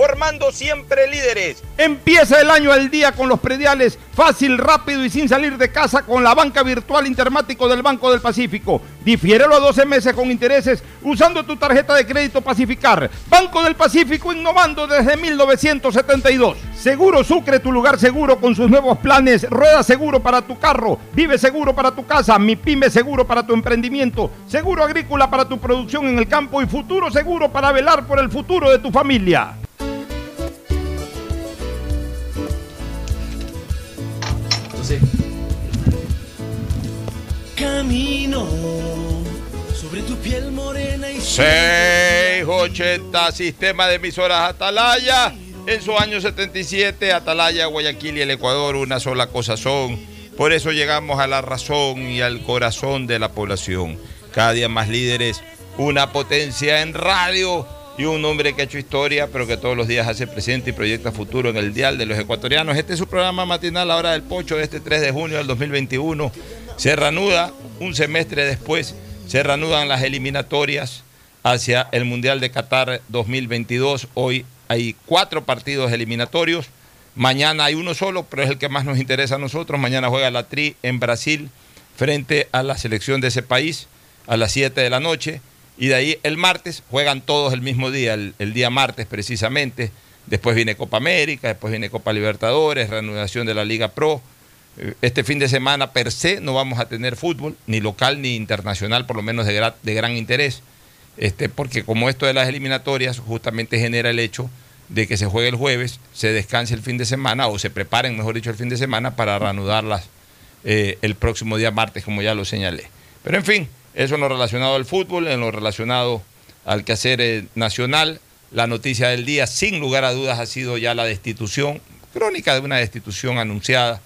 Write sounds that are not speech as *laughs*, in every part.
formando siempre líderes. Empieza el año al día con los prediales, fácil, rápido y sin salir de casa con la banca virtual Intermático del Banco del Pacífico. Difiérelo a 12 meses con intereses usando tu tarjeta de crédito Pacificar. Banco del Pacífico innovando desde 1972. Seguro Sucre, tu lugar seguro con sus nuevos planes. Rueda seguro para tu carro, vive seguro para tu casa, mi pyme seguro para tu emprendimiento, seguro agrícola para tu producción en el campo y futuro seguro para velar por el futuro de tu familia. Camino sobre tu piel morena y 680 Sistema de emisoras Atalaya. En su año 77, Atalaya, Guayaquil y el Ecuador, una sola cosa son. Por eso llegamos a la razón y al corazón de la población. Cada día más líderes, una potencia en radio y un hombre que ha hecho historia, pero que todos los días hace presente y proyecta futuro en el dial de los ecuatorianos. Este es su programa matinal, La Hora del Pocho, de este 3 de junio del 2021. Se reanuda un semestre después, se reanudan las eliminatorias hacia el Mundial de Qatar 2022. Hoy hay cuatro partidos eliminatorios. Mañana hay uno solo, pero es el que más nos interesa a nosotros. Mañana juega la Tri en Brasil frente a la selección de ese país a las 7 de la noche. Y de ahí el martes juegan todos el mismo día, el, día martes precisamente. Después viene Copa América, después viene Copa Libertadores, reanudación de la Liga Pro. Este fin de semana per se no vamos a tener fútbol, ni local ni internacional, por lo menos de, gra de gran interés, este, porque como esto de las eliminatorias justamente genera el hecho de que se juegue el jueves, se descanse el fin de semana o se preparen, mejor dicho, el fin de semana para reanudarlas eh, el próximo día martes, como ya lo señalé. Pero en fin, eso en lo relacionado al fútbol, en lo relacionado al quehacer eh, nacional, la noticia del día, sin lugar a dudas, ha sido ya la destitución, crónica de una destitución anunciada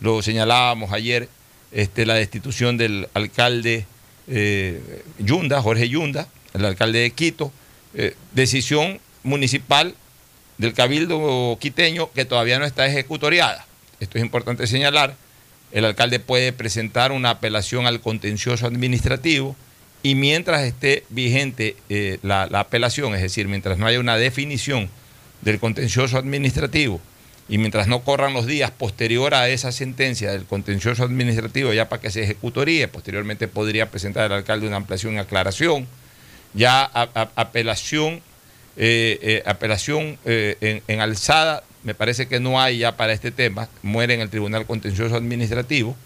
lo señalábamos ayer, este, la destitución del alcalde eh, Yunda, Jorge Yunda, el alcalde de Quito, eh, decisión municipal del cabildo quiteño que todavía no está ejecutoriada. Esto es importante señalar. El alcalde puede presentar una apelación al contencioso administrativo y mientras esté vigente eh, la, la apelación, es decir, mientras no haya una definición del contencioso administrativo, y mientras no corran los días posterior a esa sentencia del contencioso administrativo ya para que se ejecutoríe, posteriormente podría presentar el alcalde una ampliación y aclaración, ya apelación, eh, eh, apelación eh, en, alzada, me parece que no hay ya para este tema, muere en el Tribunal Contencioso Administrativo,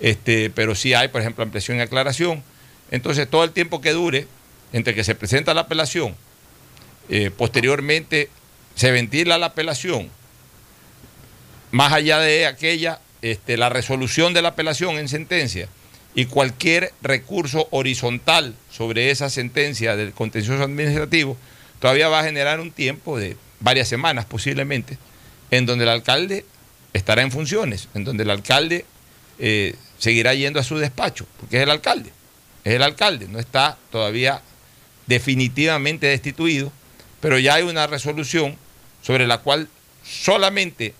este, pero sí hay, por ejemplo, ampliación y aclaración. Entonces, todo el tiempo que dure entre que se presenta la apelación, posteriormente se ventila la apelación, más allá de aquella, este, la resolución de la apelación en sentencia y cualquier recurso horizontal sobre esa sentencia del contencioso administrativo, todavía va a generar un tiempo de varias semanas posiblemente, en donde el alcalde estará en funciones, en donde el alcalde eh, seguirá yendo a su despacho, porque es el alcalde, es el alcalde, no está todavía definitivamente destituido, pero ya hay una resolución sobre la cual solamente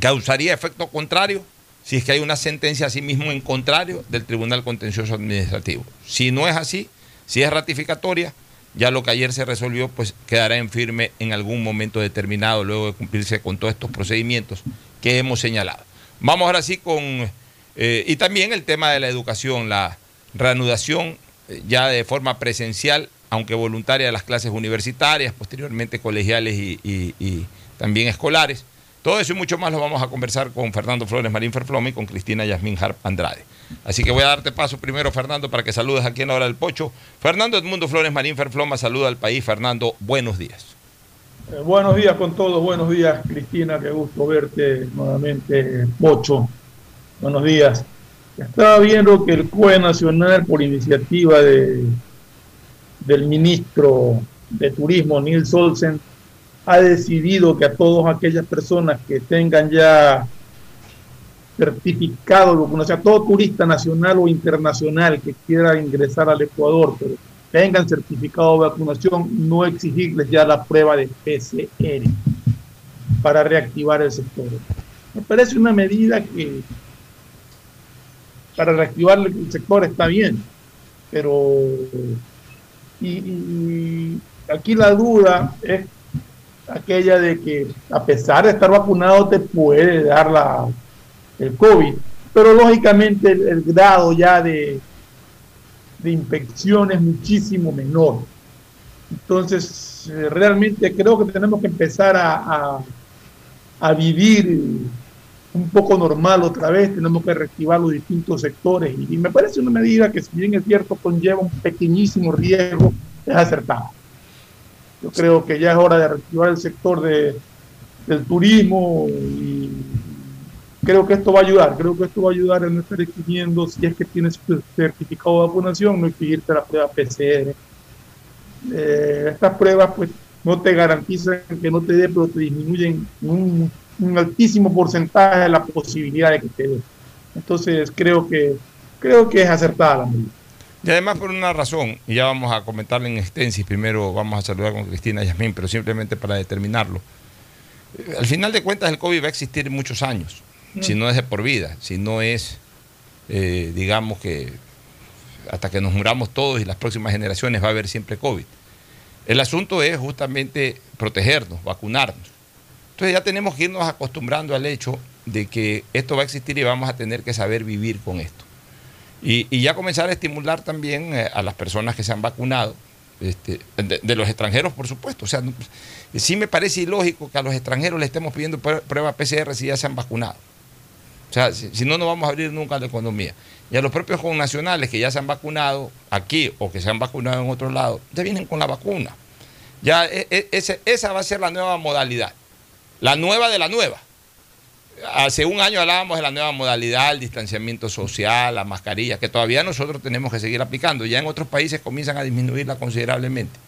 causaría efecto contrario si es que hay una sentencia sí mismo en contrario del Tribunal Contencioso Administrativo. Si no es así, si es ratificatoria, ya lo que ayer se resolvió pues quedará en firme en algún momento determinado luego de cumplirse con todos estos procedimientos que hemos señalado. Vamos ahora sí con, eh, y también el tema de la educación, la reanudación eh, ya de forma presencial, aunque voluntaria, de las clases universitarias, posteriormente colegiales y, también escolares. Todo eso y mucho más lo vamos a conversar con Fernando Flores Marín Ferfloma y con Cristina Yasmín Harp Andrade. Así que voy a darte paso primero, Fernando, para que saludes aquí en la hora del pocho. Fernando Edmundo Flores Marín Ferfloma saluda al país. Fernando, buenos días. Eh, buenos días con todos, buenos días Cristina, qué gusto verte nuevamente, Pocho. Buenos días. Estaba viendo que el CUE Nacional, por iniciativa de, del ministro de Turismo, Nils Olsen, ha decidido que a todas aquellas personas que tengan ya certificado de vacunación, todo turista nacional o internacional que quiera ingresar al Ecuador, pero tengan certificado de vacunación, no exigirles ya la prueba de PCR para reactivar el sector. Me parece una medida que para reactivar el sector está bien, pero y, aquí la duda es aquella de que a pesar de estar vacunado te puede dar la, el COVID, pero lógicamente el, grado ya de, de infección es muchísimo menor. Entonces, eh, realmente creo que tenemos que empezar a, a, a, vivir un poco normal otra vez, tenemos que reactivar los distintos sectores y, y me parece una medida que si bien es cierto conlleva un pequeñísimo riesgo, es acertada. Yo creo que ya es hora de reactivar el sector de, del turismo y creo que esto va a ayudar. Creo que esto va a ayudar a no estar exigiendo, si es que tienes certificado de vacunación, no exigirte la prueba PCR. Eh, estas pruebas pues no te garantizan que no te dé, pero te disminuyen un, altísimo porcentaje la posibilidad de que te dé. Entonces creo que creo que es acertada la medida. Y además por una razón, y ya vamos a comentarle en extensis, primero vamos a saludar con Cristina Yasmín, pero simplemente para determinarlo. Al final de cuentas el COVID va a existir muchos años, si no es de por vida, si no es, eh, digamos que hasta que nos muramos todos y las próximas generaciones va a haber siempre COVID. El asunto es justamente protegernos, vacunarnos. Entonces ya tenemos que irnos acostumbrando al hecho de que esto va a existir y vamos a tener que saber vivir con esto. Y, ya comenzar a estimular también eh, a las personas que se han vacunado, este, de, los extranjeros, por supuesto. O sea, sí me parece ilógico que a los extranjeros le estemos pidiendo prueba PCR si ya se han vacunado. O sea, si, no, no vamos a abrir nunca la economía. Y a los propios connacionales que ya se han vacunado aquí o que se han vacunado en otro lado, ya vienen con la vacuna. Ya e, e, esa va a ser la nueva modalidad. La nueva de la nueva hace un año hablábamos de la nueva modalidad, el distanciamiento social, la mascarilla, que todavía nosotros tenemos que seguir aplicando. Ya en otros países comienzan a disminuirla considerablemente.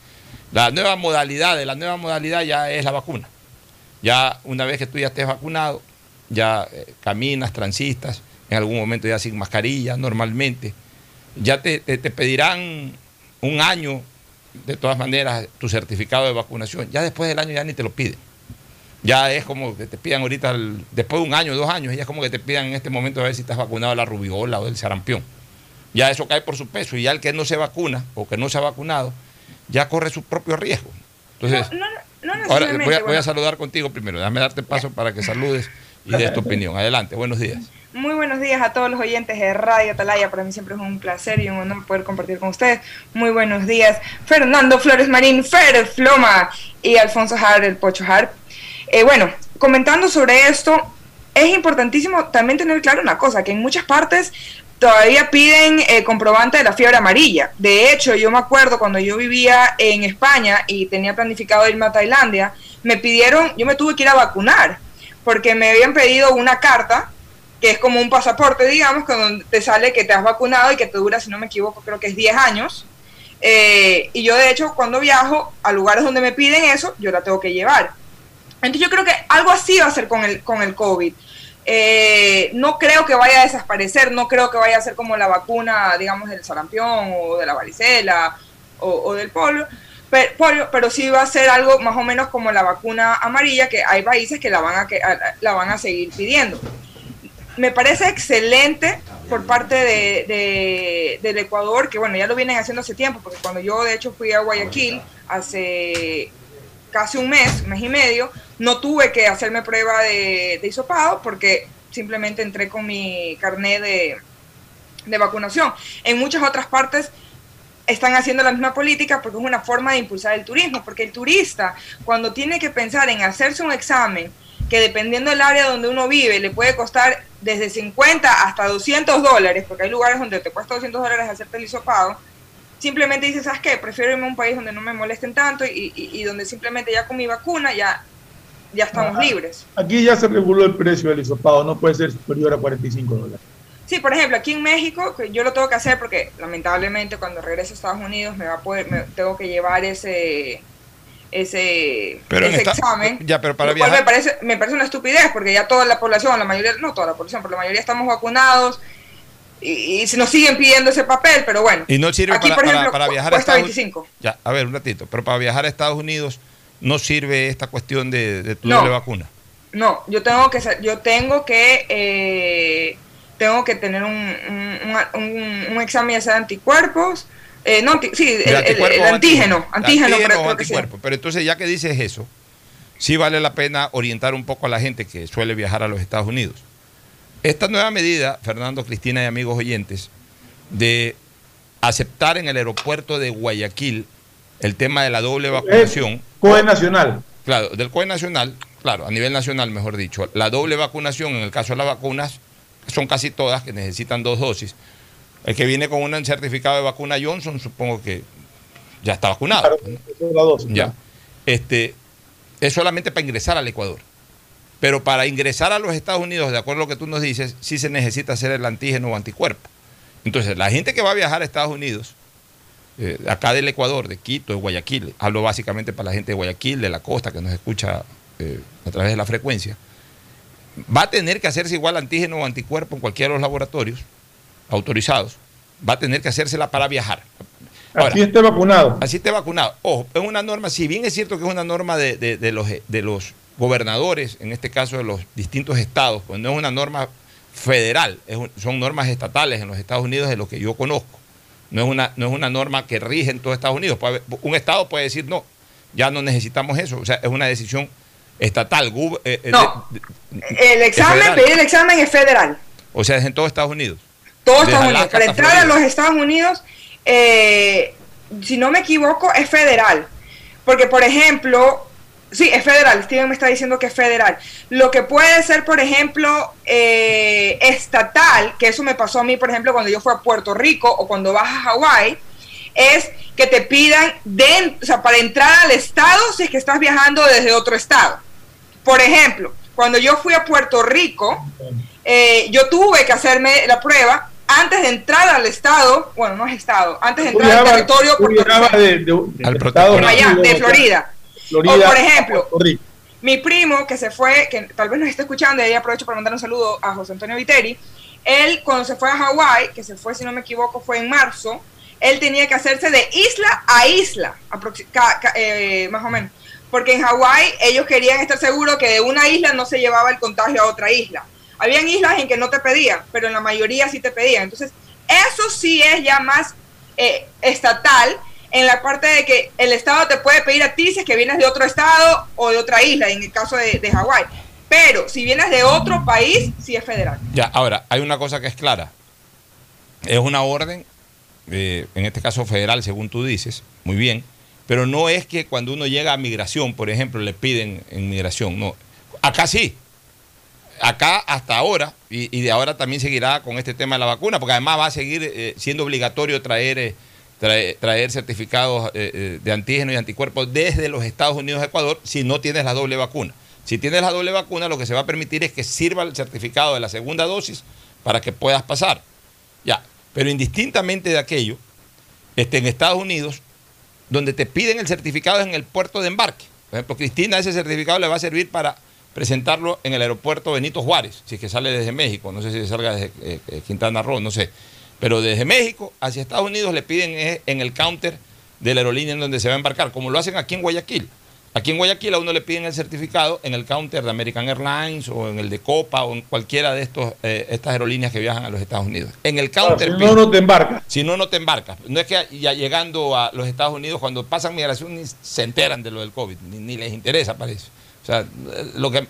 La nueva modalidad de la nueva modalidad ya es la vacuna. Ya una vez que tú ya estés vacunado, ya eh, caminas, transistas, en algún momento ya sin mascarilla, normalmente. Ya te, te pedirán un año, de todas maneras, tu certificado de vacunación. Ya después del año ya ni te lo piden ya es como que te pidan ahorita, después de un año, dos años, ya es como que te pidan en este momento a ver si estás vacunado de la rubiola o del sarampión. Ya eso cae por su peso y ya el que no se vacuna o que no se ha vacunado, ya corre su propio riesgo. Entonces, ahora voy a, saludar contigo primero, déjame darte paso para que saludes y tu opinión. Adelante, buenos días. Muy buenos días a todos los oyentes de Radio Atalaya. Para mí siempre es un placer y un honor poder compartir con ustedes. Muy buenos días, Fernando Flores Marín, Fer Floma y Alfonso Har, el Pocho Harp. Eh, bueno, comentando sobre esto, es importantísimo también tener claro una cosa, que en muchas partes todavía piden eh, comprobante de la fiebre amarilla. De hecho, yo me acuerdo cuando yo vivía en España y tenía planificado irme a Tailandia, me pidieron, yo me tuve que ir a vacunar, porque me habían pedido una carta, que es como un pasaporte, digamos, que donde te sale que te has vacunado y que te dura, si no me equivoco, creo que es 10 años. Eh, y yo de hecho cuando viajo a lugares donde me piden eso, yo la tengo que llevar. Entonces yo creo que algo así va a ser con el, con el COVID. Eh, no creo que vaya a desaparecer, no creo que vaya a ser como la vacuna, digamos, del sarampión o de la varicela o, del polio, pero, pero, sí va a ser algo más o menos como la vacuna amarilla, que hay países que la van a, que, la van a seguir pidiendo. Me parece excelente por parte de, del Ecuador, que bueno, ya lo vienen haciendo hace tiempo, porque cuando yo de hecho fui a Guayaquil hace casi un mes, un mes y medio, no tuve que hacerme prueba de, de hisopado porque simplemente entré con mi carnet de, de vacunación. En muchas otras partes están haciendo la misma política porque es una forma de impulsar el turismo, porque el turista cuando tiene que pensar en hacerse un examen, que dependiendo del área donde uno vive le puede costar desde 50 hasta 200 dólares, porque hay lugares donde te cuesta 200 dólares hacerte el hisopado, simplemente dices, ¿sabes qué? Prefiero irme a un país donde no me molesten tanto y, donde simplemente ya con mi vacuna ya, ya estamos libres. Aquí ya se reguló el precio del hisopado, no puede ser superior a 45 dólares. Sí, por ejemplo, aquí en México, yo lo tengo que hacer porque lamentablemente cuando regreso a Estados Unidos me va a poder, me, tengo que llevar ese ese, ese examen. Ya, pero para viajar. Me parece, me parece una estupidez porque ya toda la población, la mayoría, no toda la población, pero la mayoría estamos vacunados y, se nos siguen pidiendo ese papel, pero bueno. Y no sirve aquí, para, por ejemplo, para, viajar a Estados Unidos. Ya, a ver, un ratito, pero para viajar a Estados Unidos no sirve esta cuestión de, de tu doble vacuna. No, yo tengo que, yo tengo que eh, tengo que tener un, un, examen de anticuerpos. Eh, no, sí, el, antígeno, antígeno, antígeno Pero entonces, ya que dices eso, sí vale la pena orientar un poco a la gente que suele viajar a los Estados Unidos. Esta nueva medida, Fernando, Cristina y amigos oyentes, de aceptar en el aeropuerto de Guayaquil el tema de la doble vacunación. COE nacional. Claro, del COE nacional, claro, a nivel nacional, mejor dicho. La doble vacunación, en el caso de las vacunas, son casi todas que necesitan dos dosis. El que viene con un certificado de vacuna Johnson, supongo que ya está vacunado. ya. Este, es solamente para ingresar al Ecuador. Pero para ingresar a los Estados Unidos, de acuerdo a lo que tú nos dices, sí se necesita hacer el antígeno o anticuerpo. Entonces, la gente que va a viajar a Estados Unidos, eh, acá del Ecuador, de Quito, de Guayaquil, hablo básicamente para la gente de Guayaquil, de la costa, que nos escucha eh, a través de la frecuencia, va a tener que hacerse igual antígeno o anticuerpo en cualquiera de los laboratorios autorizados. Va a tener que hacérsela para viajar. así esté vacunado. Así esté vacunado. Ojo, es una norma, si bien es cierto que es una norma de, los, de los gobernadores, en este caso de los distintos estados, pues no es una norma federal, son normas estatales en los Estados Unidos de lo que yo conozco. No es, una, no es una norma que rige en todo Estados Unidos. Un estado puede decir, no, ya no necesitamos eso. O sea, es una decisión estatal. Eh, eh, no, el examen, pedir el examen es federal. O sea, es en todo Estados Unidos. Todo Estados Unidos. Para entrar a los Estados Unidos, eh, si no me equivoco, es federal. Porque, por ejemplo, sí, es federal. Steven me está diciendo que es federal. Lo que puede ser, por ejemplo, estatal, que eso me pasó a mí, por ejemplo, cuando yo fui a Puerto Rico o cuando vas a Hawái, es que te pidan de, o sea, para entrar al estado si es que estás viajando desde otro estado. Por ejemplo, cuando yo fui a Puerto Rico, eh, yo tuve que hacerme la prueba antes de entrar al estado, bueno, no es estado, antes de entrar al territorio de, de, de Florida. O por ejemplo, mi primo que se fue, que tal vez nos esté escuchando, y ahí aprovecho para mandar un saludo a José Antonio Viteri, él cuando se fue a Hawái, que se fue, si no me equivoco, fue en marzo, él tenía que hacerse de isla a isla, eh, más o menos porque en Hawái ellos querían estar seguros que de una isla no se llevaba el contagio a otra isla. Habían islas en que no te pedían, pero en la mayoría sí te pedían. Entonces, eso sí es ya más eh, estatal en la parte de que el Estado te puede pedir a ti si es que vienes de otro Estado o de otra isla, en el caso de, Hawái. Pero si vienes de otro país, sí es federal. Ya, ahora, hay una cosa que es clara. Es una orden, eh, en este caso federal, según tú dices, muy bien, pero no es que cuando uno llega a migración, por ejemplo, le piden en migración. No. Acá sí. Acá hasta ahora, y, de ahora también seguirá con este tema de la vacuna, porque además va a seguir eh, siendo obligatorio traer, eh, traer, certificados eh, de antígeno y anticuerpos desde los Estados Unidos a Ecuador si no tienes la doble vacuna. Si tienes la doble vacuna, lo que se va a permitir es que sirva el certificado de la segunda dosis para que puedas pasar. Ya, pero indistintamente de aquello, este, en Estados Unidos donde te piden el certificado en el puerto de embarque. Por ejemplo, Cristina, ese certificado le va a servir para presentarlo en el aeropuerto Benito Juárez, si es que sale desde México, no sé si salga desde eh, eh, Quintana Roo, no sé. Pero desde México hacia Estados Unidos le piden en el counter de la aerolínea en donde se va a embarcar, como lo hacen aquí en Guayaquil. Aquí en Guayaquil a uno le piden el certificado en el counter de American Airlines o en el de Copa o en cualquiera de estos, eh, estas aerolíneas que viajan a los Estados Unidos. En el counter. si no, no te embarcas. Si no, no te embarcas. No es que ya llegando a los Estados Unidos, cuando pasan migración, ni se enteran de lo del COVID, ni, ni les interesa, parece. O sea, lo que,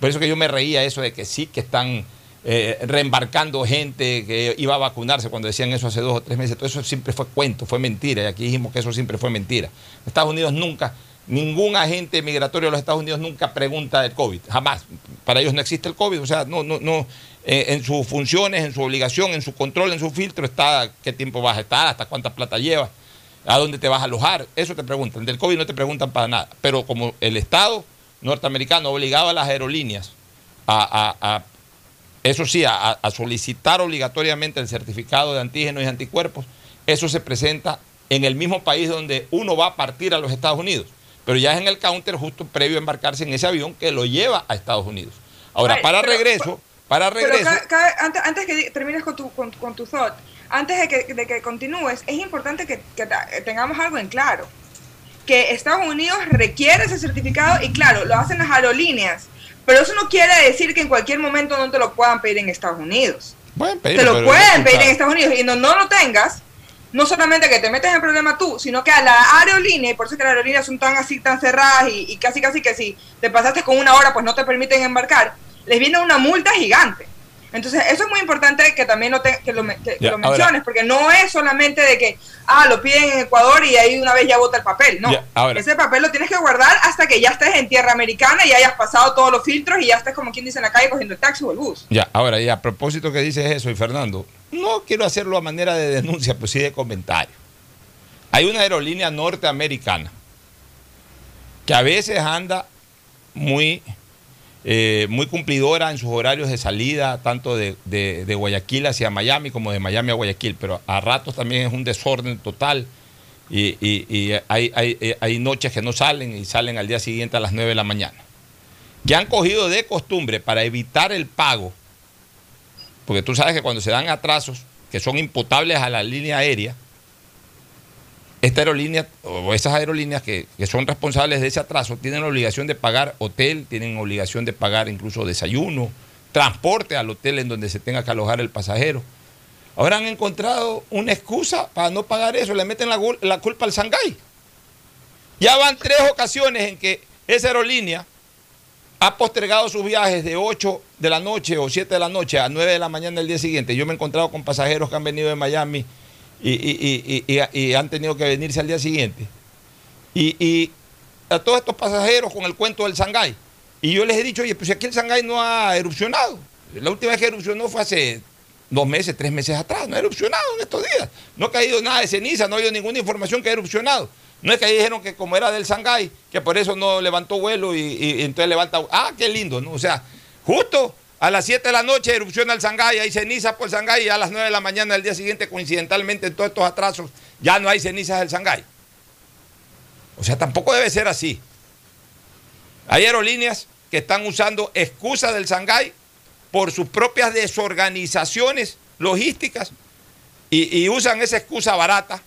por eso que yo me reía eso de que sí que están eh, reembarcando gente que iba a vacunarse cuando decían eso hace dos o tres meses. Todo eso siempre fue cuento, fue mentira. Y aquí dijimos que eso siempre fue mentira. Estados Unidos nunca, ningún agente migratorio de los Estados Unidos nunca pregunta del COVID. Jamás. Para ellos no existe el COVID. O sea, no, no, no. Eh, en sus funciones, en su obligación, en su control, en su filtro está qué tiempo vas a estar, hasta cuánta plata llevas, a dónde te vas a alojar. Eso te preguntan. Del COVID no te preguntan para nada. Pero como el Estado norteamericano obligado a las aerolíneas a, eso sí, a, solicitar obligatoriamente el certificado de antígenos y anticuerpos, eso se presenta en el mismo país donde uno va a partir a los Estados Unidos, pero ya es en el counter justo previo a embarcarse en ese avión que lo lleva a Estados Unidos. Ahora, para regreso, para regreso... antes, que termines con tu, con, tu thought, antes de que, de que continúes, es importante que tengamos algo en claro que Estados Unidos requiere ese certificado y claro, lo hacen las aerolíneas, pero eso no quiere decir que en cualquier momento no te lo puedan pedir en Estados Unidos. te lo pueden pedir en Estados Unidos y no, no lo tengas, no solamente que te metes en problema tú, sino que a la aerolínea, y por eso es que las aerolíneas son tan así, tan cerradas y, y casi casi que si te pasaste con una hora, pues no te permiten embarcar, les viene una multa gigante. Entonces, eso es muy importante que también lo, que lo, menciones, porque no es solamente de que, ah, lo piden en Ecuador y ahí una vez ya vota el papel. No, ese papel lo tienes que guardar hasta que ya estés en tierra americana y hayas pasado todos los filtros y ya estés, como quien dice, en la calle cogiendo el taxi o el bus. Ya, ahora, y a propósito que dices eso, y Fernando, no quiero hacerlo a manera de denuncia, pues sí de comentario. Hay una aerolínea norteamericana que a veces anda muy eh, muy cumplidora en sus horarios de salida, tanto de, Guayaquil hacia Miami como de Miami a Guayaquil, pero a ratos también es un desorden total y, hay, hay, noches que no salen y salen al día siguiente a las 9 de la mañana. Que han cogido de costumbre para evitar el pago, porque tú sabes que cuando se dan atrasos que son imputables a la línea aérea, esta aerolínea o esas aerolíneas que, son responsables de ese atraso tienen la obligación de pagar hotel, tienen obligación de pagar incluso desayuno, transporte al hotel en donde se tenga que alojar el pasajero. Ahora han encontrado una excusa para no pagar eso, le meten la, culpa al Shanghái. Ya van tres ocasiones en que esa aerolínea ha postergado sus viajes de 8 de la noche o 7 de la noche a 9 de la mañana del día siguiente. Yo me he encontrado con pasajeros que han venido de Miami y, han tenido que venirse al día siguiente. Y, a todos estos pasajeros con el cuento del Shanghái. Y yo les he dicho, oye, pues aquí el Shanghái no ha erupcionado. La última vez que erupcionó fue hace dos meses, tres meses atrás. No ha erupcionado en estos días. No ha caído nada de ceniza, no ha habido ninguna información que ha erupcionado. No es que ahí dijeron que como era del Shanghái, que por eso no levantó vuelo y, y entonces levanta... Ah, qué lindo, ¿no? O sea, justo a las 7 de la noche erupciona el Shanghái, hay cenizas por el Shanghái y a las 9 de la mañana del día siguiente, coincidentalmente, en todos estos atrasos, ya no hay cenizas del Shanghái. O sea, tampoco debe ser así. Hay aerolíneas que están usando excusas del Shanghái por sus propias desorganizaciones logísticas y, y, usan esa excusa barata,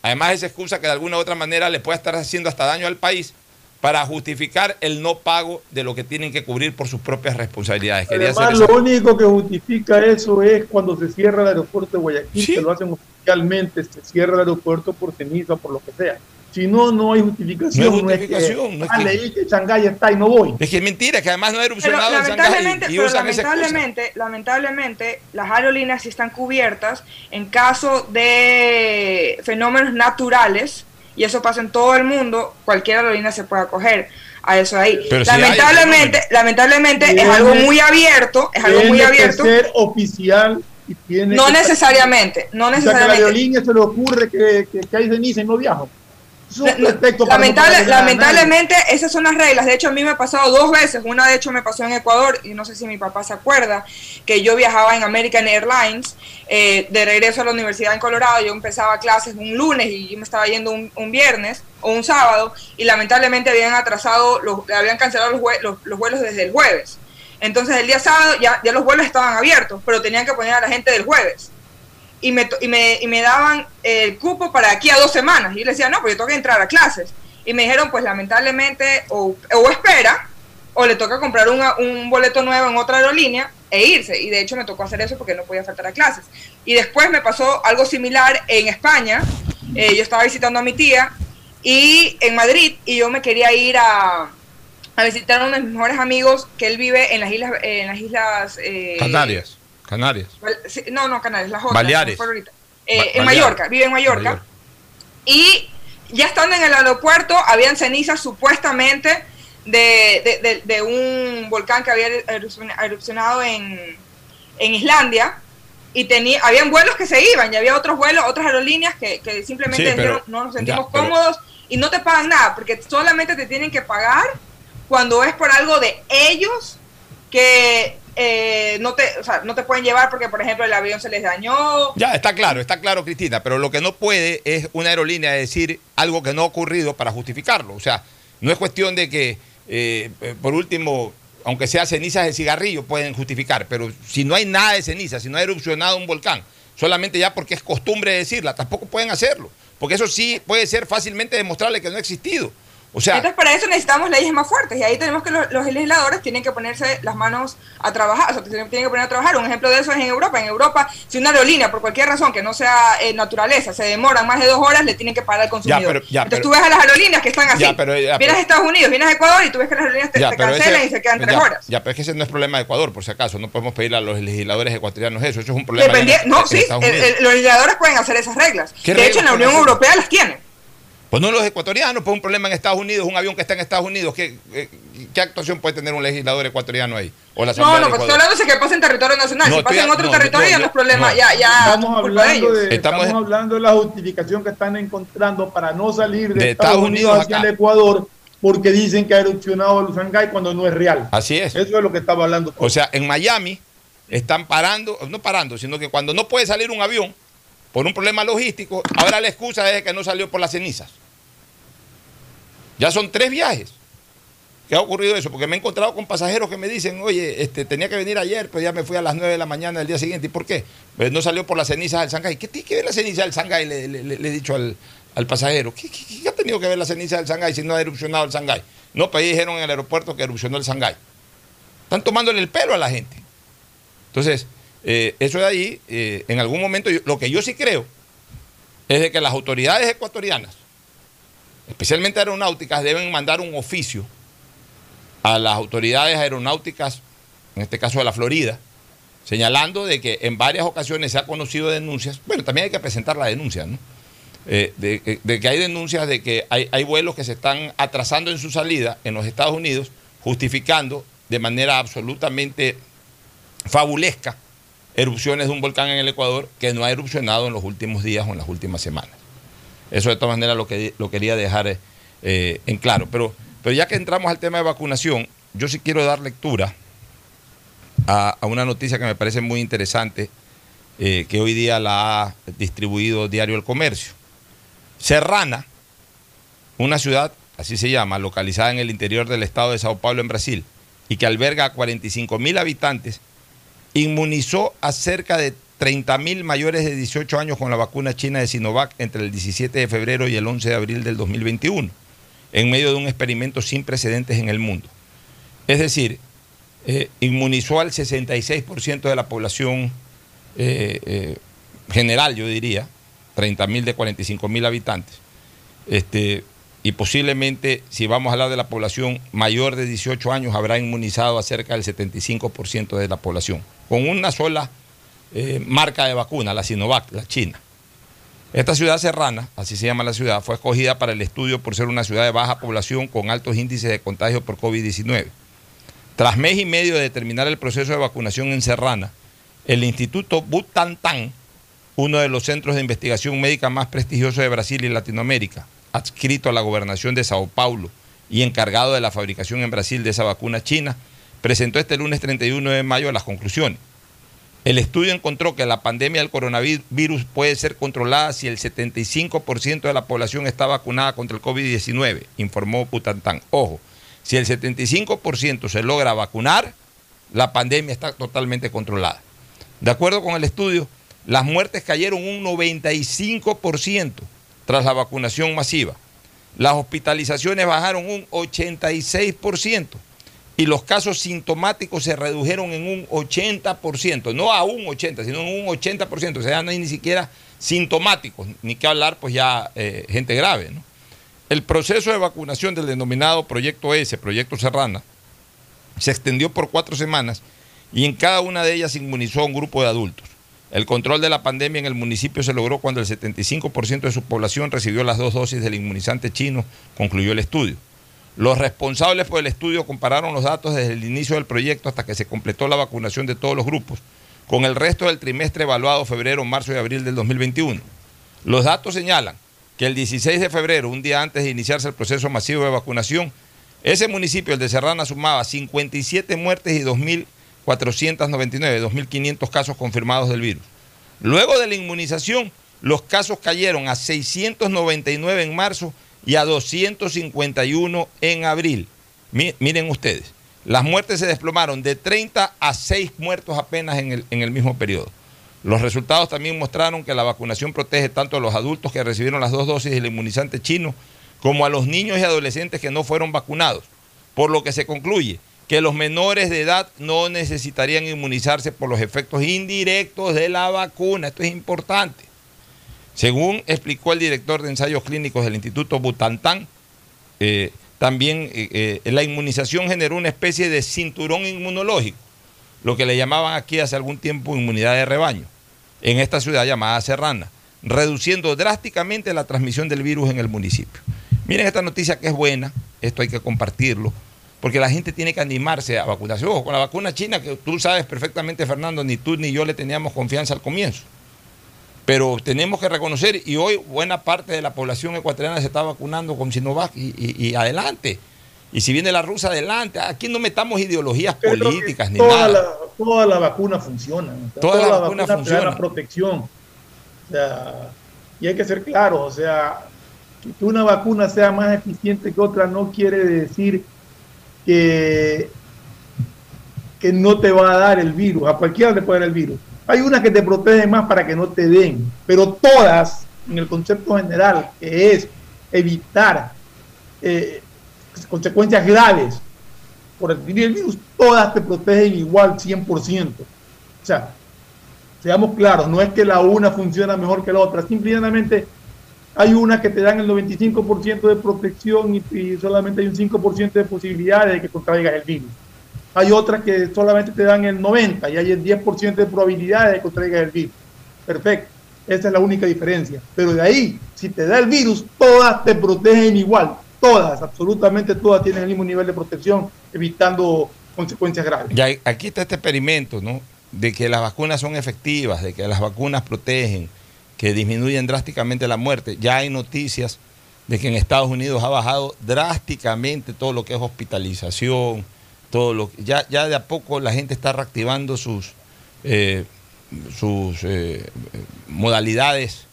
además esa excusa que de alguna u otra manera le puede estar haciendo hasta daño al país, para justificar el no pago de lo que tienen que cubrir por sus propias responsabilidades. Además, lo único que justifica eso es cuando se cierra el aeropuerto de Guayaquil, que lo hacen oficialmente, se cierra el aeropuerto por ceniza, por lo que sea. Si no, no hay justificación. No hay justificación. No es que, leí que Shanghái está y no voy. Es que es mentira, que además no ha erupcionado en Shanghái y usan lamentablemente, lamentablemente, las aerolíneas sí están cubiertas en caso de fenómenos naturales y eso pasa en todo el mundo, cualquier aerolínea se puede acoger a eso ahí. lamentablemente, lamentablemente es algo muy abierto, es algo muy abierto. ser oficial y tiene no necesariamente, no necesariamente. a la aerolínea se le ocurre que, que, que hay ceniza y no viajo. Lamentable, lamentablemente esas son las reglas. De hecho, a mí me ha pasado dos veces. Una de hecho me pasó en Ecuador y no sé si mi papá se acuerda que yo viajaba en American Airlines eh, de regreso a la universidad en Colorado. Yo empezaba clases un lunes y yo me estaba yendo un, viernes o un sábado y lamentablemente habían atrasado, los, habían cancelado los, los, vuelos desde el jueves. Entonces el día sábado ya, ya los vuelos estaban abiertos, pero tenían que poner a la gente del jueves. Y me, y me, y me daban el cupo para aquí a dos semanas. Y yo le decía, no, pues yo tengo que entrar a clases. Y me dijeron, pues lamentablemente, o, o espera, o le toca comprar una- un boleto nuevo en otra aerolínea e irse. Y de hecho me tocó hacer eso porque no podía faltar a clases. Y después me pasó algo similar en España. Eh, yo estaba visitando a mi tía y en Madrid y yo me quería ir a, a visitar a uno de mis mejores amigos que él vive en las islas, en las islas eh, Canarias. Canarias. No, no, Canarias, las otras. Baleares. no fue ahorita. Eh, Ba- en Baleares. Mallorca, vive en Mallorca. Mallorca. Y ya estando en el aeropuerto, habían cenizas supuestamente de, de- de- de un volcán que había erupcion- erupcionado en, en Islandia. Y tenía, habían vuelos que se iban, y había otros vuelos, otras aerolíneas que, que simplemente Sí, pero- dijeron, no nos sentimos ya, pero- cómodos y no te pagan nada, porque solamente te tienen que pagar cuando es por algo de ellos que eh, no, te, o sea, no te pueden llevar porque, por ejemplo, el avión se les dañó. Ya, está claro, está claro, Cristina, pero lo que no puede es una aerolínea decir algo que no ha ocurrido para justificarlo. O sea, no es cuestión de que, eh, eh, por último, aunque sea cenizas de cigarrillo, pueden justificar, pero si no hay nada de ceniza, si no ha erupcionado un volcán, solamente ya porque es costumbre decirla, tampoco pueden hacerlo, porque eso sí puede ser fácilmente demostrable que no ha existido. O sea, Entonces, para eso necesitamos leyes más fuertes y ahí tenemos que los, los legisladores tienen que ponerse las manos a trabajar, o sea, tienen que poner a trabajar. Un ejemplo de eso es en Europa. En Europa, si una aerolínea, por cualquier razón que no sea eh, naturaleza, se demora más de dos horas, le tienen que pagar al consumidor. pero- ya, Entonces pero- tú ves a las aerolíneas que están así. Ya, pero- vienes a Estados Unidos, vienes a Ecuador y tú ves que las aerolíneas te, cancelan ese- y se quedan tres horas. Ya, pero es que ese no es problema de Ecuador, por si acaso. No podemos pedirle a los legisladores ecuatorianos eso. Eso es un problema. Dependía- de- no, sí, el- el- los legisladores pueden hacer esas reglas. ¿Qué De hecho, en la Unión? Europea las tienen. Pues no los ecuatorianos, pues un problema en Estados Unidos, un avión que está en Estados Unidos, ¿qué, eh, qué actuación puede tener un legislador ecuatoriano ahí? O la No, no, pues estoy hablando de que pasa en territorio nacional. No, si pasa en otro no, territorio no, ya no es problema, no. ya, ya. Estamos hablando, de, Estamos- estamos hablando de la justificación que están encontrando para no salir de, De Estados, Estados Unidos Unidos hacia acá. el Ecuador porque dicen que ha erupcionado el Shanghái cuando no es real. Así es. Eso es lo que estaba hablando. O sea, en Miami están parando, no parando, sino que cuando no puede salir un avión por un problema logístico, ahora la excusa es que no salió por las cenizas. Ya son tres viajes. ¿Qué ha ocurrido eso? Porque me he encontrado con pasajeros que me dicen, oye, este, tenía que venir ayer, pero ya me fui a las 9 de la mañana del día siguiente. ¿Y por qué? Pues no salió por las cenizas del Shanghái. ¿Qué tiene que ver la ceniza del Shanghái? Le, he dicho al, al pasajero. ¿Qué, qué- ha tenido que ver la ceniza del Shanghái si no ha erupcionado el Shanghái? No, pues ahí dijeron en el aeropuerto que erupcionó el Shanghái. Están tomándole el pelo a la gente. Entonces, eh, eso de ahí, eh, en algún momento, lo que yo sí creo es de que las autoridades ecuatorianas, especialmente aeronáuticas, deben mandar un oficio a las autoridades aeronáuticas, en este caso de la Florida, señalando de que en varias ocasiones se ha conocido denuncias, bueno, también hay que presentar la denuncia, ¿no? Eh, de, de que hay denuncias de que hay, hay vuelos que se están atrasando en su salida en los Estados Unidos, justificando de manera absolutamente fabulesca erupciones de un volcán en el Ecuador que no ha erupcionado en los últimos días o en las últimas semanas. Eso de todas maneras lo, que, lo quería dejar eh, en claro. Pero, pero ya que entramos al tema de vacunación, yo sí quiero dar lectura a, a una noticia que me parece muy interesante, eh, que hoy día la ha distribuido Diario El Comercio. Serrana, una ciudad, así se llama, localizada en el interior del estado de Sao Paulo, en Brasil, y que alberga a 45 mil habitantes, inmunizó a cerca de 30 mil mayores de 18 años con la vacuna china de Sinovac entre el 17 de febrero y el 11 de abril del 2021, en medio de un experimento sin precedentes en el mundo. Es decir, eh, inmunizó al 66% de la población eh, eh, general, yo diría, 30 mil de 45 mil habitantes. Este, y posiblemente, si vamos a hablar de la población mayor de 18 años, habrá inmunizado a cerca del 75% de la población, con una sola eh, marca de vacuna, la Sinovac, la China. Esta ciudad serrana, así se llama la ciudad, fue escogida para el estudio por ser una ciudad de baja población con altos índices de contagio por COVID-19. Tras mes y medio de terminar el proceso de vacunación en Serrana, el Instituto Butantan, uno de los centros de investigación médica más prestigiosos de Brasil y Latinoamérica, adscrito a la gobernación de Sao Paulo y encargado de la fabricación en Brasil de esa vacuna china, presentó este lunes 31 de mayo las conclusiones. El estudio encontró que la pandemia del coronavirus puede ser controlada si el 75% de la población está vacunada contra el COVID-19, informó Butantan. Ojo, si el 75% se logra vacunar, la pandemia está totalmente controlada. De acuerdo con el estudio, las muertes cayeron un 95% tras la vacunación masiva. Las hospitalizaciones bajaron un 86% y los casos sintomáticos se redujeron en un 80%, no a un 80, sino en un 80%, o sea, no hay ni siquiera sintomáticos, ni que hablar pues ya eh, gente grave. ¿no? El proceso de vacunación del denominado Proyecto S, Proyecto Serrana, se extendió por cuatro semanas y en cada una de ellas se inmunizó a un grupo de adultos. El control de la pandemia en el municipio se logró cuando el 75% de su población recibió las dos dosis del inmunizante chino, concluyó el estudio. Los responsables por el estudio compararon los datos desde el inicio del proyecto hasta que se completó la vacunación de todos los grupos, con el resto del trimestre evaluado febrero, marzo y abril del 2021. Los datos señalan que el 16 de febrero, un día antes de iniciarse el proceso masivo de vacunación, ese municipio, el de Serrana, sumaba 57 muertes y 2.499, 2.500 casos confirmados del virus. Luego de la inmunización, los casos cayeron a 699 en marzo y a 251 en abril. miren ustedes, las muertes se desplomaron de 30 a 6 muertos apenas en el, en el mismo periodo. Los resultados también mostraron que la vacunación protege tanto a los adultos que recibieron las dos dosis del inmunizante chino como a los niños y adolescentes que no fueron vacunados, por lo que se concluye que los menores de edad no necesitarían inmunizarse por los efectos indirectos de la vacuna. Esto es importante. Según explicó el director de ensayos clínicos del Instituto Butantán, eh, también eh, eh, la inmunización generó una especie de cinturón inmunológico, lo que le llamaban aquí hace algún tiempo inmunidad de rebaño, en esta ciudad llamada Serrana, reduciendo drásticamente la transmisión del virus en el municipio. Miren esta noticia que es buena, esto hay que compartirlo, porque la gente tiene que animarse a vacunarse. Ojo, con la vacuna china, que tú sabes perfectamente, Fernando, ni tú ni yo le teníamos confianza al comienzo. Pero tenemos que reconocer, y hoy buena parte de la población ecuatoriana se está vacunando con Sinovac y, adelante. Y si viene la rusa, adelante. Aquí no metamos ideologías políticas ni toda nada. La, toda la vacuna funciona. toda, la, vacuna, funciona. la protección. O sea, y hay que ser claros, o sea, que una vacuna sea más eficiente que otra no quiere decir que, que no te va a dar el virus. A cualquiera le puede dar el virus hay unas que te protegen más para que no te den, pero todas, en el concepto general, que es evitar eh, consecuencias graves por adquirir el virus, todas te protegen igual 100%. O sea, seamos claros, no es que la una funciona mejor que la otra, simplemente hay una que te dan el 95% de protección y, y solamente hay un 5% de posibilidades de que contraigas el virus hay otras que solamente te dan el 90 y hay el 10% de probabilidad de que traigas el virus. Perfecto. Esa es la única diferencia. Pero de ahí, si te da el virus, todas te protegen igual. Todas, absolutamente todas tienen el mismo nivel de protección, evitando consecuencias graves. Ya aquí está este experimento, ¿no? De que las vacunas son efectivas, de que las vacunas protegen, que disminuyen drásticamente la muerte. Ya hay noticias de que en Estados Unidos ha bajado drásticamente todo lo que es hospitalización, todo lo ya, ya de a poco la gente está reactivando sus, eh, sus eh, modalidades